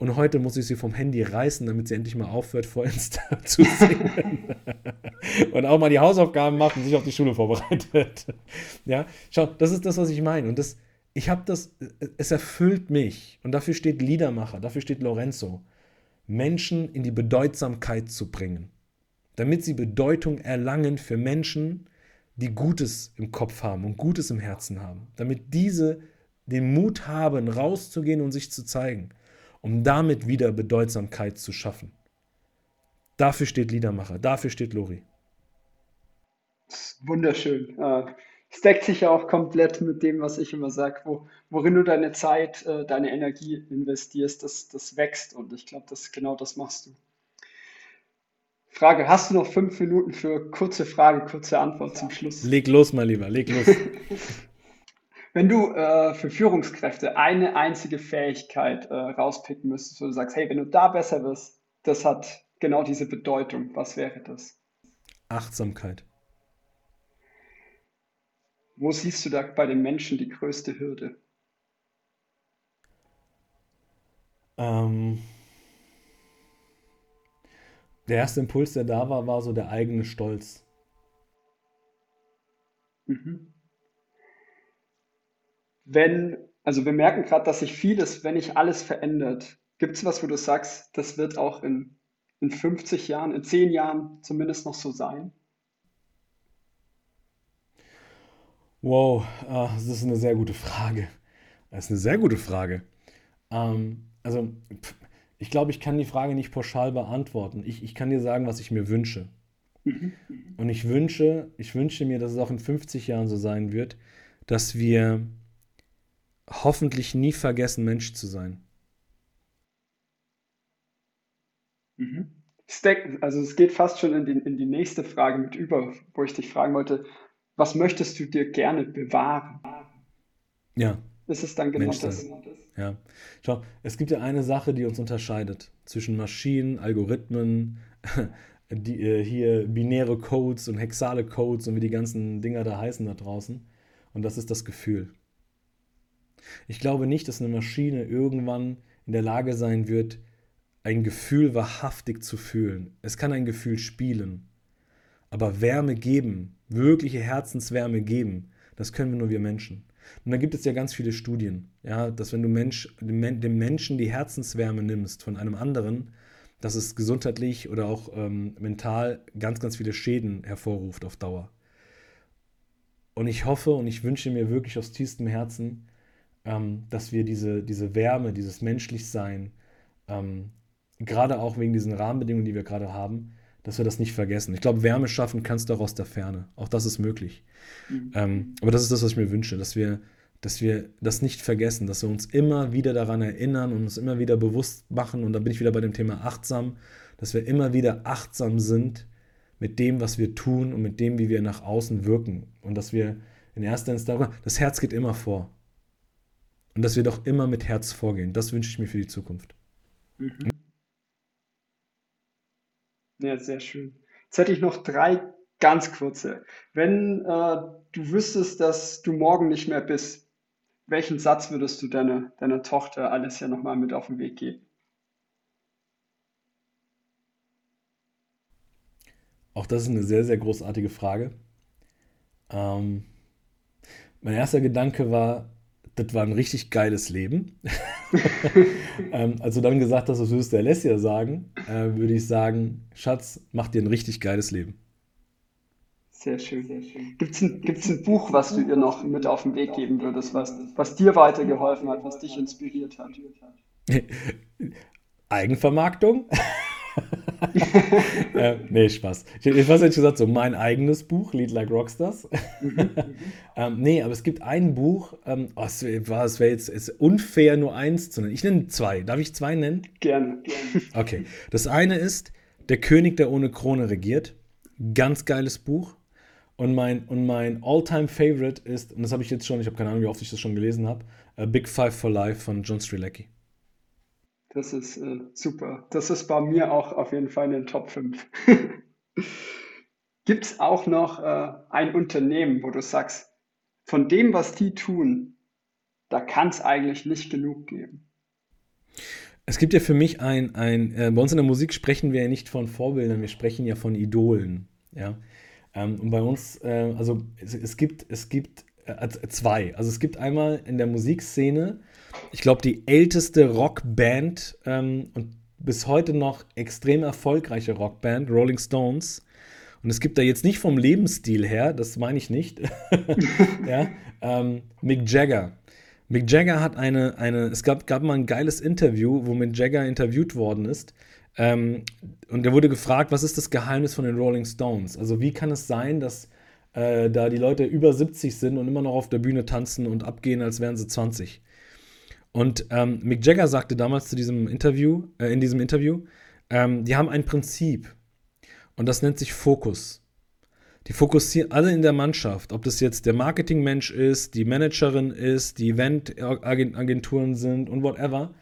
Und heute muss ich sie vom Handy reißen, damit sie endlich mal aufhört, vor Insta zu singen. und auch mal die Hausaufgaben macht und sich auf die Schule vorbereitet. ja, schau, das ist das, was ich meine. Und das, ich habe das, es erfüllt mich. Und dafür steht Liedermacher, dafür steht Lorenzo. Menschen in die Bedeutsamkeit zu bringen, damit sie Bedeutung erlangen für Menschen, die Gutes im Kopf haben und Gutes im Herzen haben, damit diese den Mut haben, rauszugehen und sich zu zeigen, um damit wieder Bedeutsamkeit zu schaffen. Dafür steht Liedermacher, dafür steht Lori. Wunderschön. Äh, es deckt sich ja auch komplett mit dem, was ich immer sage, wo, worin du deine Zeit, äh, deine Energie investierst, das, das wächst und ich glaube, das genau das machst du. Frage, hast du noch fünf Minuten für kurze Frage, kurze Antwort zum Schluss? Leg los, mein Lieber, leg los. Wenn du äh, für Führungskräfte eine einzige Fähigkeit äh, rauspicken müsstest, wo du sagst, hey, wenn du da besser wirst, das hat genau diese Bedeutung, was wäre das? Achtsamkeit. Wo siehst du da bei den Menschen die größte Hürde? Ähm, der erste Impuls, der da war, war so der eigene Stolz. Mhm. Wenn, also wir merken gerade, dass sich vieles, wenn nicht alles verändert, gibt es was, wo du sagst, das wird auch in, in 50 Jahren, in 10 Jahren zumindest noch so sein? Wow, ah, das ist eine sehr gute Frage. Das ist eine sehr gute Frage. Ähm, also, ich glaube, ich kann die Frage nicht pauschal beantworten. Ich, ich kann dir sagen, was ich mir wünsche. Mhm. Und ich wünsche, ich wünsche mir, dass es auch in 50 Jahren so sein wird, dass wir hoffentlich nie vergessen, Mensch zu sein. Mhm. Also es geht fast schon in die, in die nächste Frage mit über, wo ich dich fragen wollte, was möchtest du dir gerne bewahren? Ja. Ist es dann genau Mensch das? Ja. Schau, es gibt ja eine Sache, die uns unterscheidet zwischen Maschinen, Algorithmen, die, äh, hier binäre Codes und hexale Codes und wie die ganzen Dinger da heißen da draußen. Und das ist das Gefühl. Ich glaube nicht, dass eine Maschine irgendwann in der Lage sein wird, ein Gefühl wahrhaftig zu fühlen. Es kann ein Gefühl spielen. Aber Wärme geben, wirkliche Herzenswärme geben, das können wir nur wir Menschen. Und da gibt es ja ganz viele Studien, ja, dass wenn du Mensch, dem Menschen die Herzenswärme nimmst von einem anderen, dass es gesundheitlich oder auch ähm, mental ganz, ganz viele Schäden hervorruft auf Dauer. Und ich hoffe und ich wünsche mir wirklich aus tiefstem Herzen, ähm, dass wir diese, diese Wärme, dieses Menschlichsein, ähm, gerade auch wegen diesen Rahmenbedingungen, die wir gerade haben, dass wir das nicht vergessen. Ich glaube, Wärme schaffen kannst du auch aus der Ferne. Auch das ist möglich. Mhm. Ähm, aber das ist das, was ich mir wünsche, dass wir, dass wir das nicht vergessen, dass wir uns immer wieder daran erinnern und uns immer wieder bewusst machen. Und da bin ich wieder bei dem Thema achtsam, dass wir immer wieder achtsam sind mit dem, was wir tun und mit dem, wie wir nach außen wirken. Und dass wir in erster Instanz, das Herz geht immer vor. Und dass wir doch immer mit Herz vorgehen. Das wünsche ich mir für die Zukunft. Mhm. Ja, sehr schön. Jetzt hätte ich noch drei ganz kurze. Wenn äh, du wüsstest, dass du morgen nicht mehr bist, welchen Satz würdest du deiner, deiner Tochter alles ja nochmal mit auf den Weg geben? Auch das ist eine sehr, sehr großartige Frage. Ähm, mein erster Gedanke war, das war ein richtig geiles Leben. ähm, als du dann gesagt hast, was würdest du Alessia sagen, äh, würde ich sagen, Schatz, mach dir ein richtig geiles Leben. Sehr schön, sehr schön. Gibt es ein, gibt's ein Buch, was du ihr noch mit auf den Weg geben würdest, was, was dir weitergeholfen hat, was dich inspiriert hat? Eigenvermarktung? Äh, nee, Spaß. Ich, ich was jetzt gesagt, so mein eigenes Buch, Lead Like Rockstars. Mhm. ähm, nee, aber es gibt ein Buch, ähm, oh, es wäre wär jetzt ist unfair, nur eins zu nennen. Ich nenne zwei. Darf ich zwei nennen? Gerne, gerne. Okay. Das eine ist Der König, der ohne Krone regiert. Ganz geiles Buch. Und mein, und mein All-Time-Favorite ist, und das habe ich jetzt schon, ich habe keine Ahnung, wie oft ich das schon gelesen habe, Big Five for Life von John Strilecki. Das ist äh, super. Das ist bei mir auch auf jeden Fall in den Top 5. Gibt es auch noch äh, ein Unternehmen, wo du sagst, von dem, was die tun, da kann es eigentlich nicht genug geben? Es gibt ja für mich ein, ein äh, bei uns in der Musik sprechen wir ja nicht von Vorbildern, wir sprechen ja von Idolen. Ja? Ähm, und bei uns, äh, also es, es, gibt, es gibt äh, zwei. Also es gibt einmal in der Musikszene ich glaube, die älteste Rockband ähm, und bis heute noch extrem erfolgreiche Rockband, Rolling Stones. Und es gibt da jetzt nicht vom Lebensstil her, das meine ich nicht, ja, ähm, Mick Jagger. Mick Jagger hat eine, eine es gab, gab mal ein geiles Interview, wo Mick Jagger interviewt worden ist. Ähm, und er wurde gefragt, was ist das Geheimnis von den Rolling Stones? Also wie kann es sein, dass äh, da die Leute über 70 sind und immer noch auf der Bühne tanzen und abgehen, als wären sie 20? Und ähm, Mick Jagger sagte damals zu diesem Interview, äh, in diesem Interview, ähm, die haben ein Prinzip und das nennt sich Fokus. Die fokussieren alle in der Mannschaft, ob das jetzt der Marketingmensch ist, die Managerin ist, die Eventagenturen sind und whatever.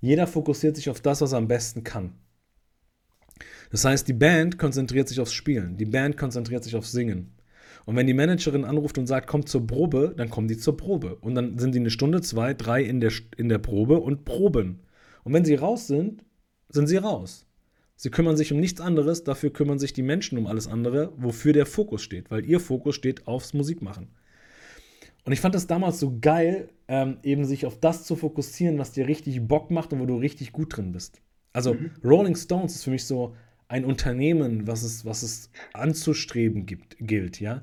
Jeder fokussiert sich auf das, was er am besten kann. Das heißt, die Band konzentriert sich aufs Spielen, die Band konzentriert sich aufs Singen. Und wenn die Managerin anruft und sagt, kommt zur Probe, dann kommen die zur Probe. Und dann sind die eine Stunde, zwei, drei in der, in der Probe und proben. Und wenn sie raus sind, sind sie raus. Sie kümmern sich um nichts anderes, dafür kümmern sich die Menschen um alles andere, wofür der Fokus steht, weil ihr Fokus steht aufs Musikmachen. Und ich fand das damals so geil, ähm, eben sich auf das zu fokussieren, was dir richtig Bock macht und wo du richtig gut drin bist. Also mhm. Rolling Stones ist für mich so ein Unternehmen, was es, was es anzustreben gibt, gilt, ja.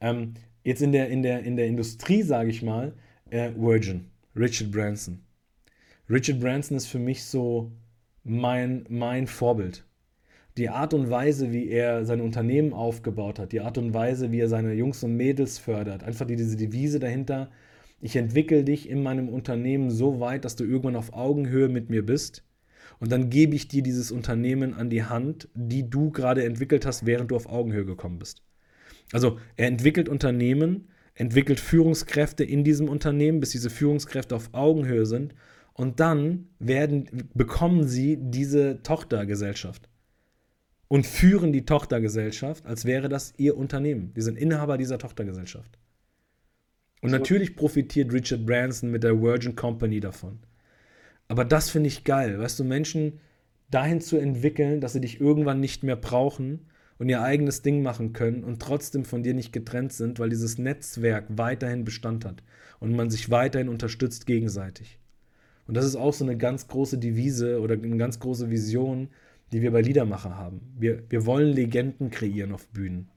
Ähm, jetzt in der, in der, in der Industrie, sage ich mal, äh, Virgin, Richard Branson. Richard Branson ist für mich so mein, mein Vorbild. Die Art und Weise, wie er sein Unternehmen aufgebaut hat, die Art und Weise, wie er seine Jungs und Mädels fördert, einfach diese Devise dahinter, ich entwickle dich in meinem Unternehmen so weit, dass du irgendwann auf Augenhöhe mit mir bist. Und dann gebe ich dir dieses Unternehmen an die Hand, die du gerade entwickelt hast, während du auf Augenhöhe gekommen bist. Also er entwickelt Unternehmen, entwickelt Führungskräfte in diesem Unternehmen, bis diese Führungskräfte auf Augenhöhe sind. Und dann werden, bekommen sie diese Tochtergesellschaft und führen die Tochtergesellschaft, als wäre das ihr Unternehmen. Die sind Inhaber dieser Tochtergesellschaft. Und natürlich profitiert Richard Branson mit der Virgin Company davon. Aber das finde ich geil, weißt du, Menschen dahin zu entwickeln, dass sie dich irgendwann nicht mehr brauchen und ihr eigenes Ding machen können und trotzdem von dir nicht getrennt sind, weil dieses Netzwerk weiterhin Bestand hat und man sich weiterhin unterstützt gegenseitig. Und das ist auch so eine ganz große Devise oder eine ganz große Vision, die wir bei Liedermacher haben. Wir, wir wollen Legenden kreieren auf Bühnen.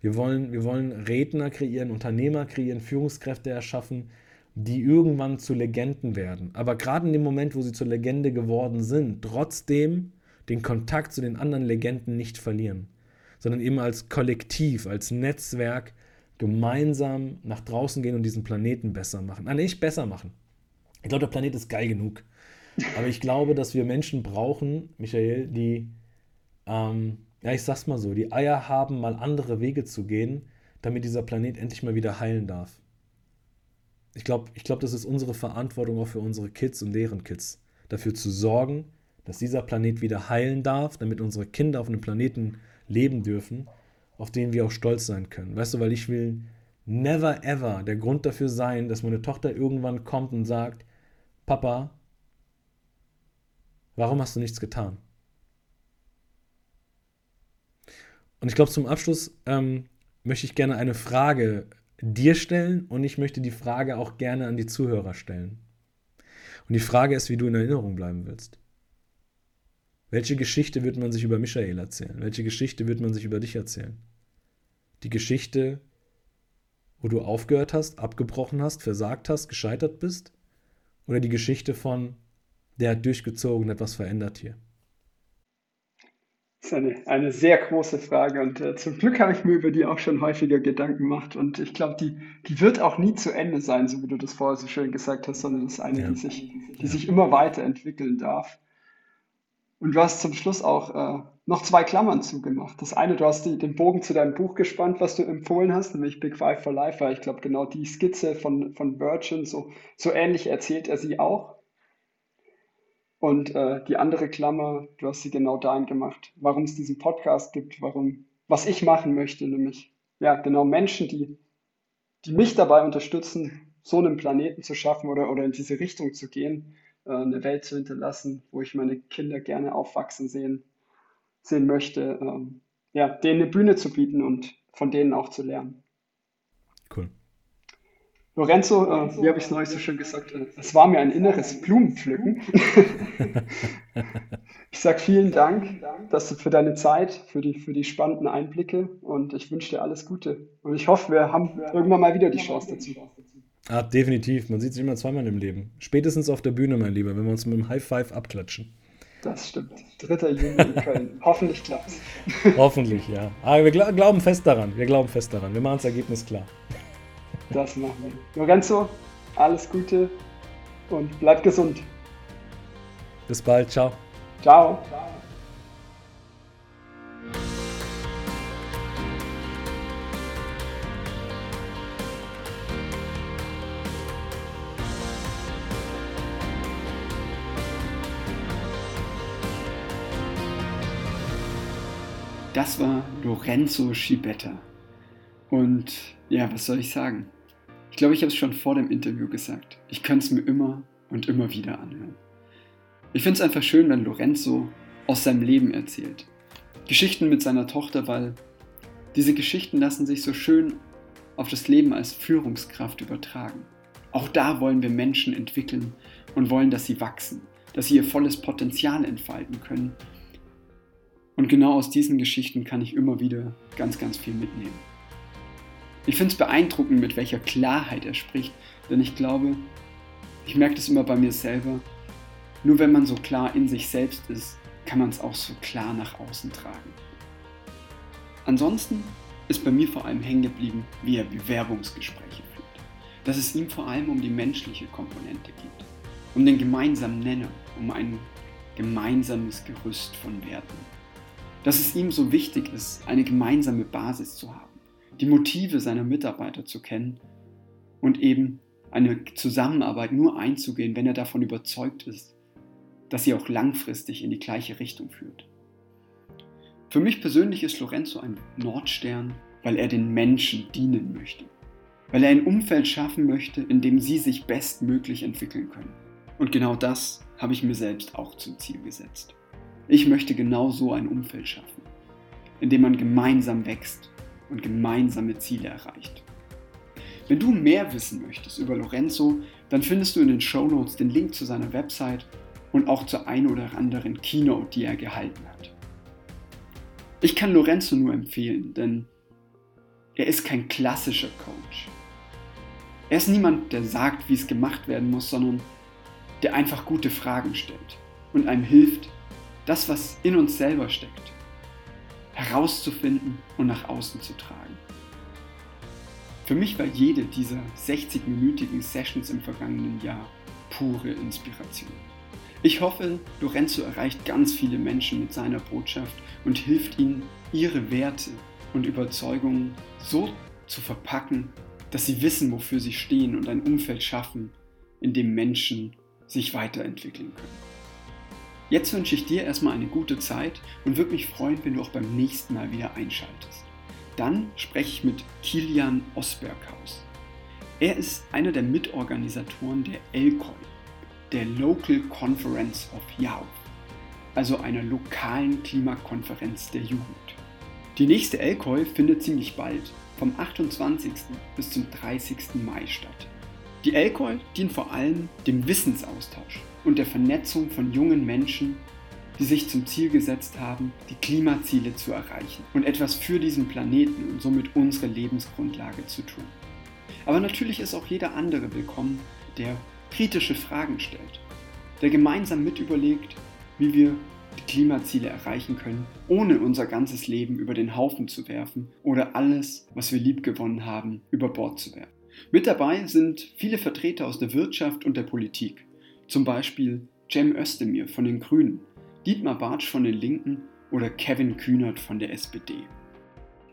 Wir wollen, wir wollen Redner kreieren, Unternehmer kreieren, Führungskräfte erschaffen, die irgendwann zu Legenden werden. Aber gerade in dem Moment, wo sie zur Legende geworden sind, trotzdem den Kontakt zu den anderen Legenden nicht verlieren, sondern eben als Kollektiv, als Netzwerk gemeinsam nach draußen gehen und diesen Planeten besser machen. Nein, nicht besser machen. Ich glaube, der Planet ist geil genug. Aber ich glaube, dass wir Menschen brauchen, Michael, die, ähm, ja, ich sag's mal so, die Eier haben, mal andere Wege zu gehen, damit dieser Planet endlich mal wieder heilen darf. Ich glaube, ich glaub, das ist unsere Verantwortung auch für unsere Kids und deren Kids, dafür zu sorgen, dass dieser Planet wieder heilen darf, damit unsere Kinder auf einem Planeten leben dürfen, auf den wir auch stolz sein können. Weißt du, weil ich will never ever der Grund dafür sein, dass meine Tochter irgendwann kommt und sagt, Papa, warum hast du nichts getan? Und ich glaube, zum Abschluss ähm, möchte ich gerne eine Frage dir stellen und ich möchte die Frage auch gerne an die Zuhörer stellen. Und die Frage ist, wie du in Erinnerung bleiben willst. Welche Geschichte wird man sich über Michael erzählen? Welche Geschichte wird man sich über dich erzählen? Die Geschichte, wo du aufgehört hast, abgebrochen hast, versagt hast, gescheitert bist? Oder die Geschichte von, der hat durchgezogen, etwas verändert hier? Das ist eine, eine sehr große Frage und äh, zum Glück habe ich mir über die auch schon häufiger Gedanken gemacht und ich glaube, die, die wird auch nie zu Ende sein, so wie du das vorher so schön gesagt hast, sondern das ist eine, ja. die, sich, die ja. sich immer weiterentwickeln darf. Und du hast zum Schluss auch äh, noch zwei Klammern zugemacht. Das eine, du hast die, den Bogen zu deinem Buch gespannt, was du empfohlen hast, nämlich Big Five for Life, weil ich glaube, genau die Skizze von, von Virgin, so, so ähnlich erzählt er sie auch. Und äh, die andere Klammer, du hast sie genau dahin gemacht, warum es diesen Podcast gibt, warum, was ich machen möchte, nämlich, ja, genau Menschen, die, die mich dabei unterstützen, so einen Planeten zu schaffen oder, oder in diese Richtung zu gehen, äh, eine Welt zu hinterlassen, wo ich meine Kinder gerne aufwachsen sehen, sehen möchte, ähm, ja, denen eine Bühne zu bieten und von denen auch zu lernen. Cool. Lorenzo, äh, wie habe ich es neulich so schön gesagt, äh, es war mir ein inneres Blumenpflücken. ich sage vielen Dank dass du für deine Zeit, für die, für die spannenden Einblicke und ich wünsche dir alles Gute. Und ich hoffe, wir haben irgendwann mal wieder die Chance dazu. Ah, definitiv. Man sieht sich immer zweimal im Leben. Spätestens auf der Bühne, mein Lieber, wenn wir uns mit einem High Five abklatschen. Das stimmt. 3. Juni in Köln. Hoffentlich klappt's. Hoffentlich, ja. Aber wir glauben fest daran. Wir glauben fest daran. Wir machen das Ergebnis klar. Das machen wir. Lorenzo, alles Gute und bleib gesund. Bis bald. Ciao. Ciao. Das war Lorenzo Schibetta. Und ja, was soll ich sagen? Ich glaube, ich habe es schon vor dem Interview gesagt. Ich könnte es mir immer und immer wieder anhören. Ich finde es einfach schön, wenn Lorenzo aus seinem Leben erzählt. Geschichten mit seiner Tochter, weil diese Geschichten lassen sich so schön auf das Leben als Führungskraft übertragen. Auch da wollen wir Menschen entwickeln und wollen, dass sie wachsen, dass sie ihr volles Potenzial entfalten können. Und genau aus diesen Geschichten kann ich immer wieder ganz, ganz viel mitnehmen. Ich finde es beeindruckend, mit welcher Klarheit er spricht, denn ich glaube, ich merke das immer bei mir selber, nur wenn man so klar in sich selbst ist, kann man es auch so klar nach außen tragen. Ansonsten ist bei mir vor allem hängen geblieben, wie er Bewerbungsgespräche führt. Dass es ihm vor allem um die menschliche Komponente geht, um den gemeinsamen Nenner, um ein gemeinsames Gerüst von Werten. Dass es ihm so wichtig ist, eine gemeinsame Basis zu haben, die Motive seiner Mitarbeiter zu kennen und eben eine Zusammenarbeit nur einzugehen, wenn er davon überzeugt ist, dass sie auch langfristig in die gleiche Richtung führt. Für mich persönlich ist Lorenzo ein Nordstern, weil er den Menschen dienen möchte. Weil er ein Umfeld schaffen möchte, in dem sie sich bestmöglich entwickeln können. Und genau das habe ich mir selbst auch zum Ziel gesetzt. Ich möchte genau so ein Umfeld schaffen, in dem man gemeinsam wächst und gemeinsame Ziele erreicht. Wenn du mehr wissen möchtest über Lorenzo, dann findest du in den Show Notes den Link zu seiner Website und auch zur ein oder anderen Keynote, die er gehalten hat. Ich kann Lorenzo nur empfehlen, denn er ist kein klassischer Coach. Er ist niemand, der sagt, wie es gemacht werden muss, sondern der einfach gute Fragen stellt und einem hilft, das, was in uns selber steckt, herauszufinden und nach außen zu tragen. Für mich war jede dieser 60-minütigen Sessions im vergangenen Jahr pure Inspiration. Ich hoffe, Lorenzo erreicht ganz viele Menschen mit seiner Botschaft und hilft ihnen, ihre Werte und Überzeugungen so zu verpacken, dass sie wissen, wofür sie stehen und ein Umfeld schaffen, in dem Menschen sich weiterentwickeln können. Jetzt wünsche ich dir erstmal eine gute Zeit und würde mich freuen, wenn du auch beim nächsten Mal wieder einschaltest. Dann spreche ich mit Kilian Osberghaus. Er ist einer der Mitorganisatoren der ELCOI, der Local Conference of Youth, also einer lokalen Klimakonferenz der Jugend. Die nächste LKOI findet ziemlich bald, vom 28. bis zum 30. Mai statt. Die LKOI dient vor allem dem Wissensaustausch und der Vernetzung von jungen Menschen, die sich zum Ziel gesetzt haben, die Klimaziele zu erreichen und etwas für diesen Planeten und somit unsere Lebensgrundlage zu tun. Aber natürlich ist auch jeder andere willkommen, der kritische Fragen stellt, der gemeinsam mit überlegt, wie wir die Klimaziele erreichen können, ohne unser ganzes Leben über den Haufen zu werfen oder alles, was wir liebgewonnen haben, über Bord zu werfen. Mit dabei sind viele Vertreter aus der Wirtschaft und der Politik, zum Beispiel Cem Özdemir von den Grünen, Dietmar Bartsch von den Linken oder Kevin Kühnert von der SPD.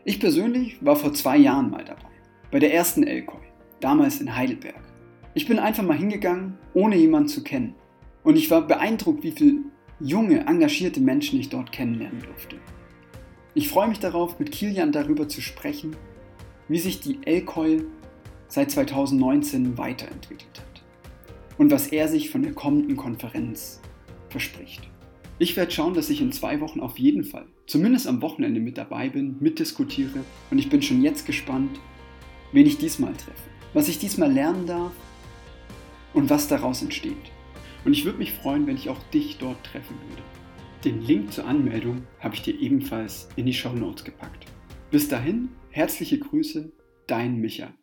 Ich persönlich war vor zwei Jahren mal dabei, bei der ersten Elkoi, damals in Heidelberg. Ich bin einfach mal hingegangen, ohne jemanden zu kennen. Und ich war beeindruckt, wie viele junge, engagierte Menschen ich dort kennenlernen durfte. Ich freue mich darauf, mit Kilian darüber zu sprechen, wie sich die Elcoil seit 2019 weiterentwickelt hat und was er sich von der kommenden Konferenz verspricht. Ich werde schauen, dass ich in zwei Wochen auf jeden Fall, zumindest am Wochenende mit dabei bin, mitdiskutiere und ich bin schon jetzt gespannt, wen ich diesmal treffe, was ich diesmal lernen darf und was daraus entsteht. Und ich würde mich freuen, wenn ich auch dich dort treffen würde. Den Link zur Anmeldung habe ich dir ebenfalls in die Show Notes gepackt. Bis dahin, herzliche Grüße, dein Micha.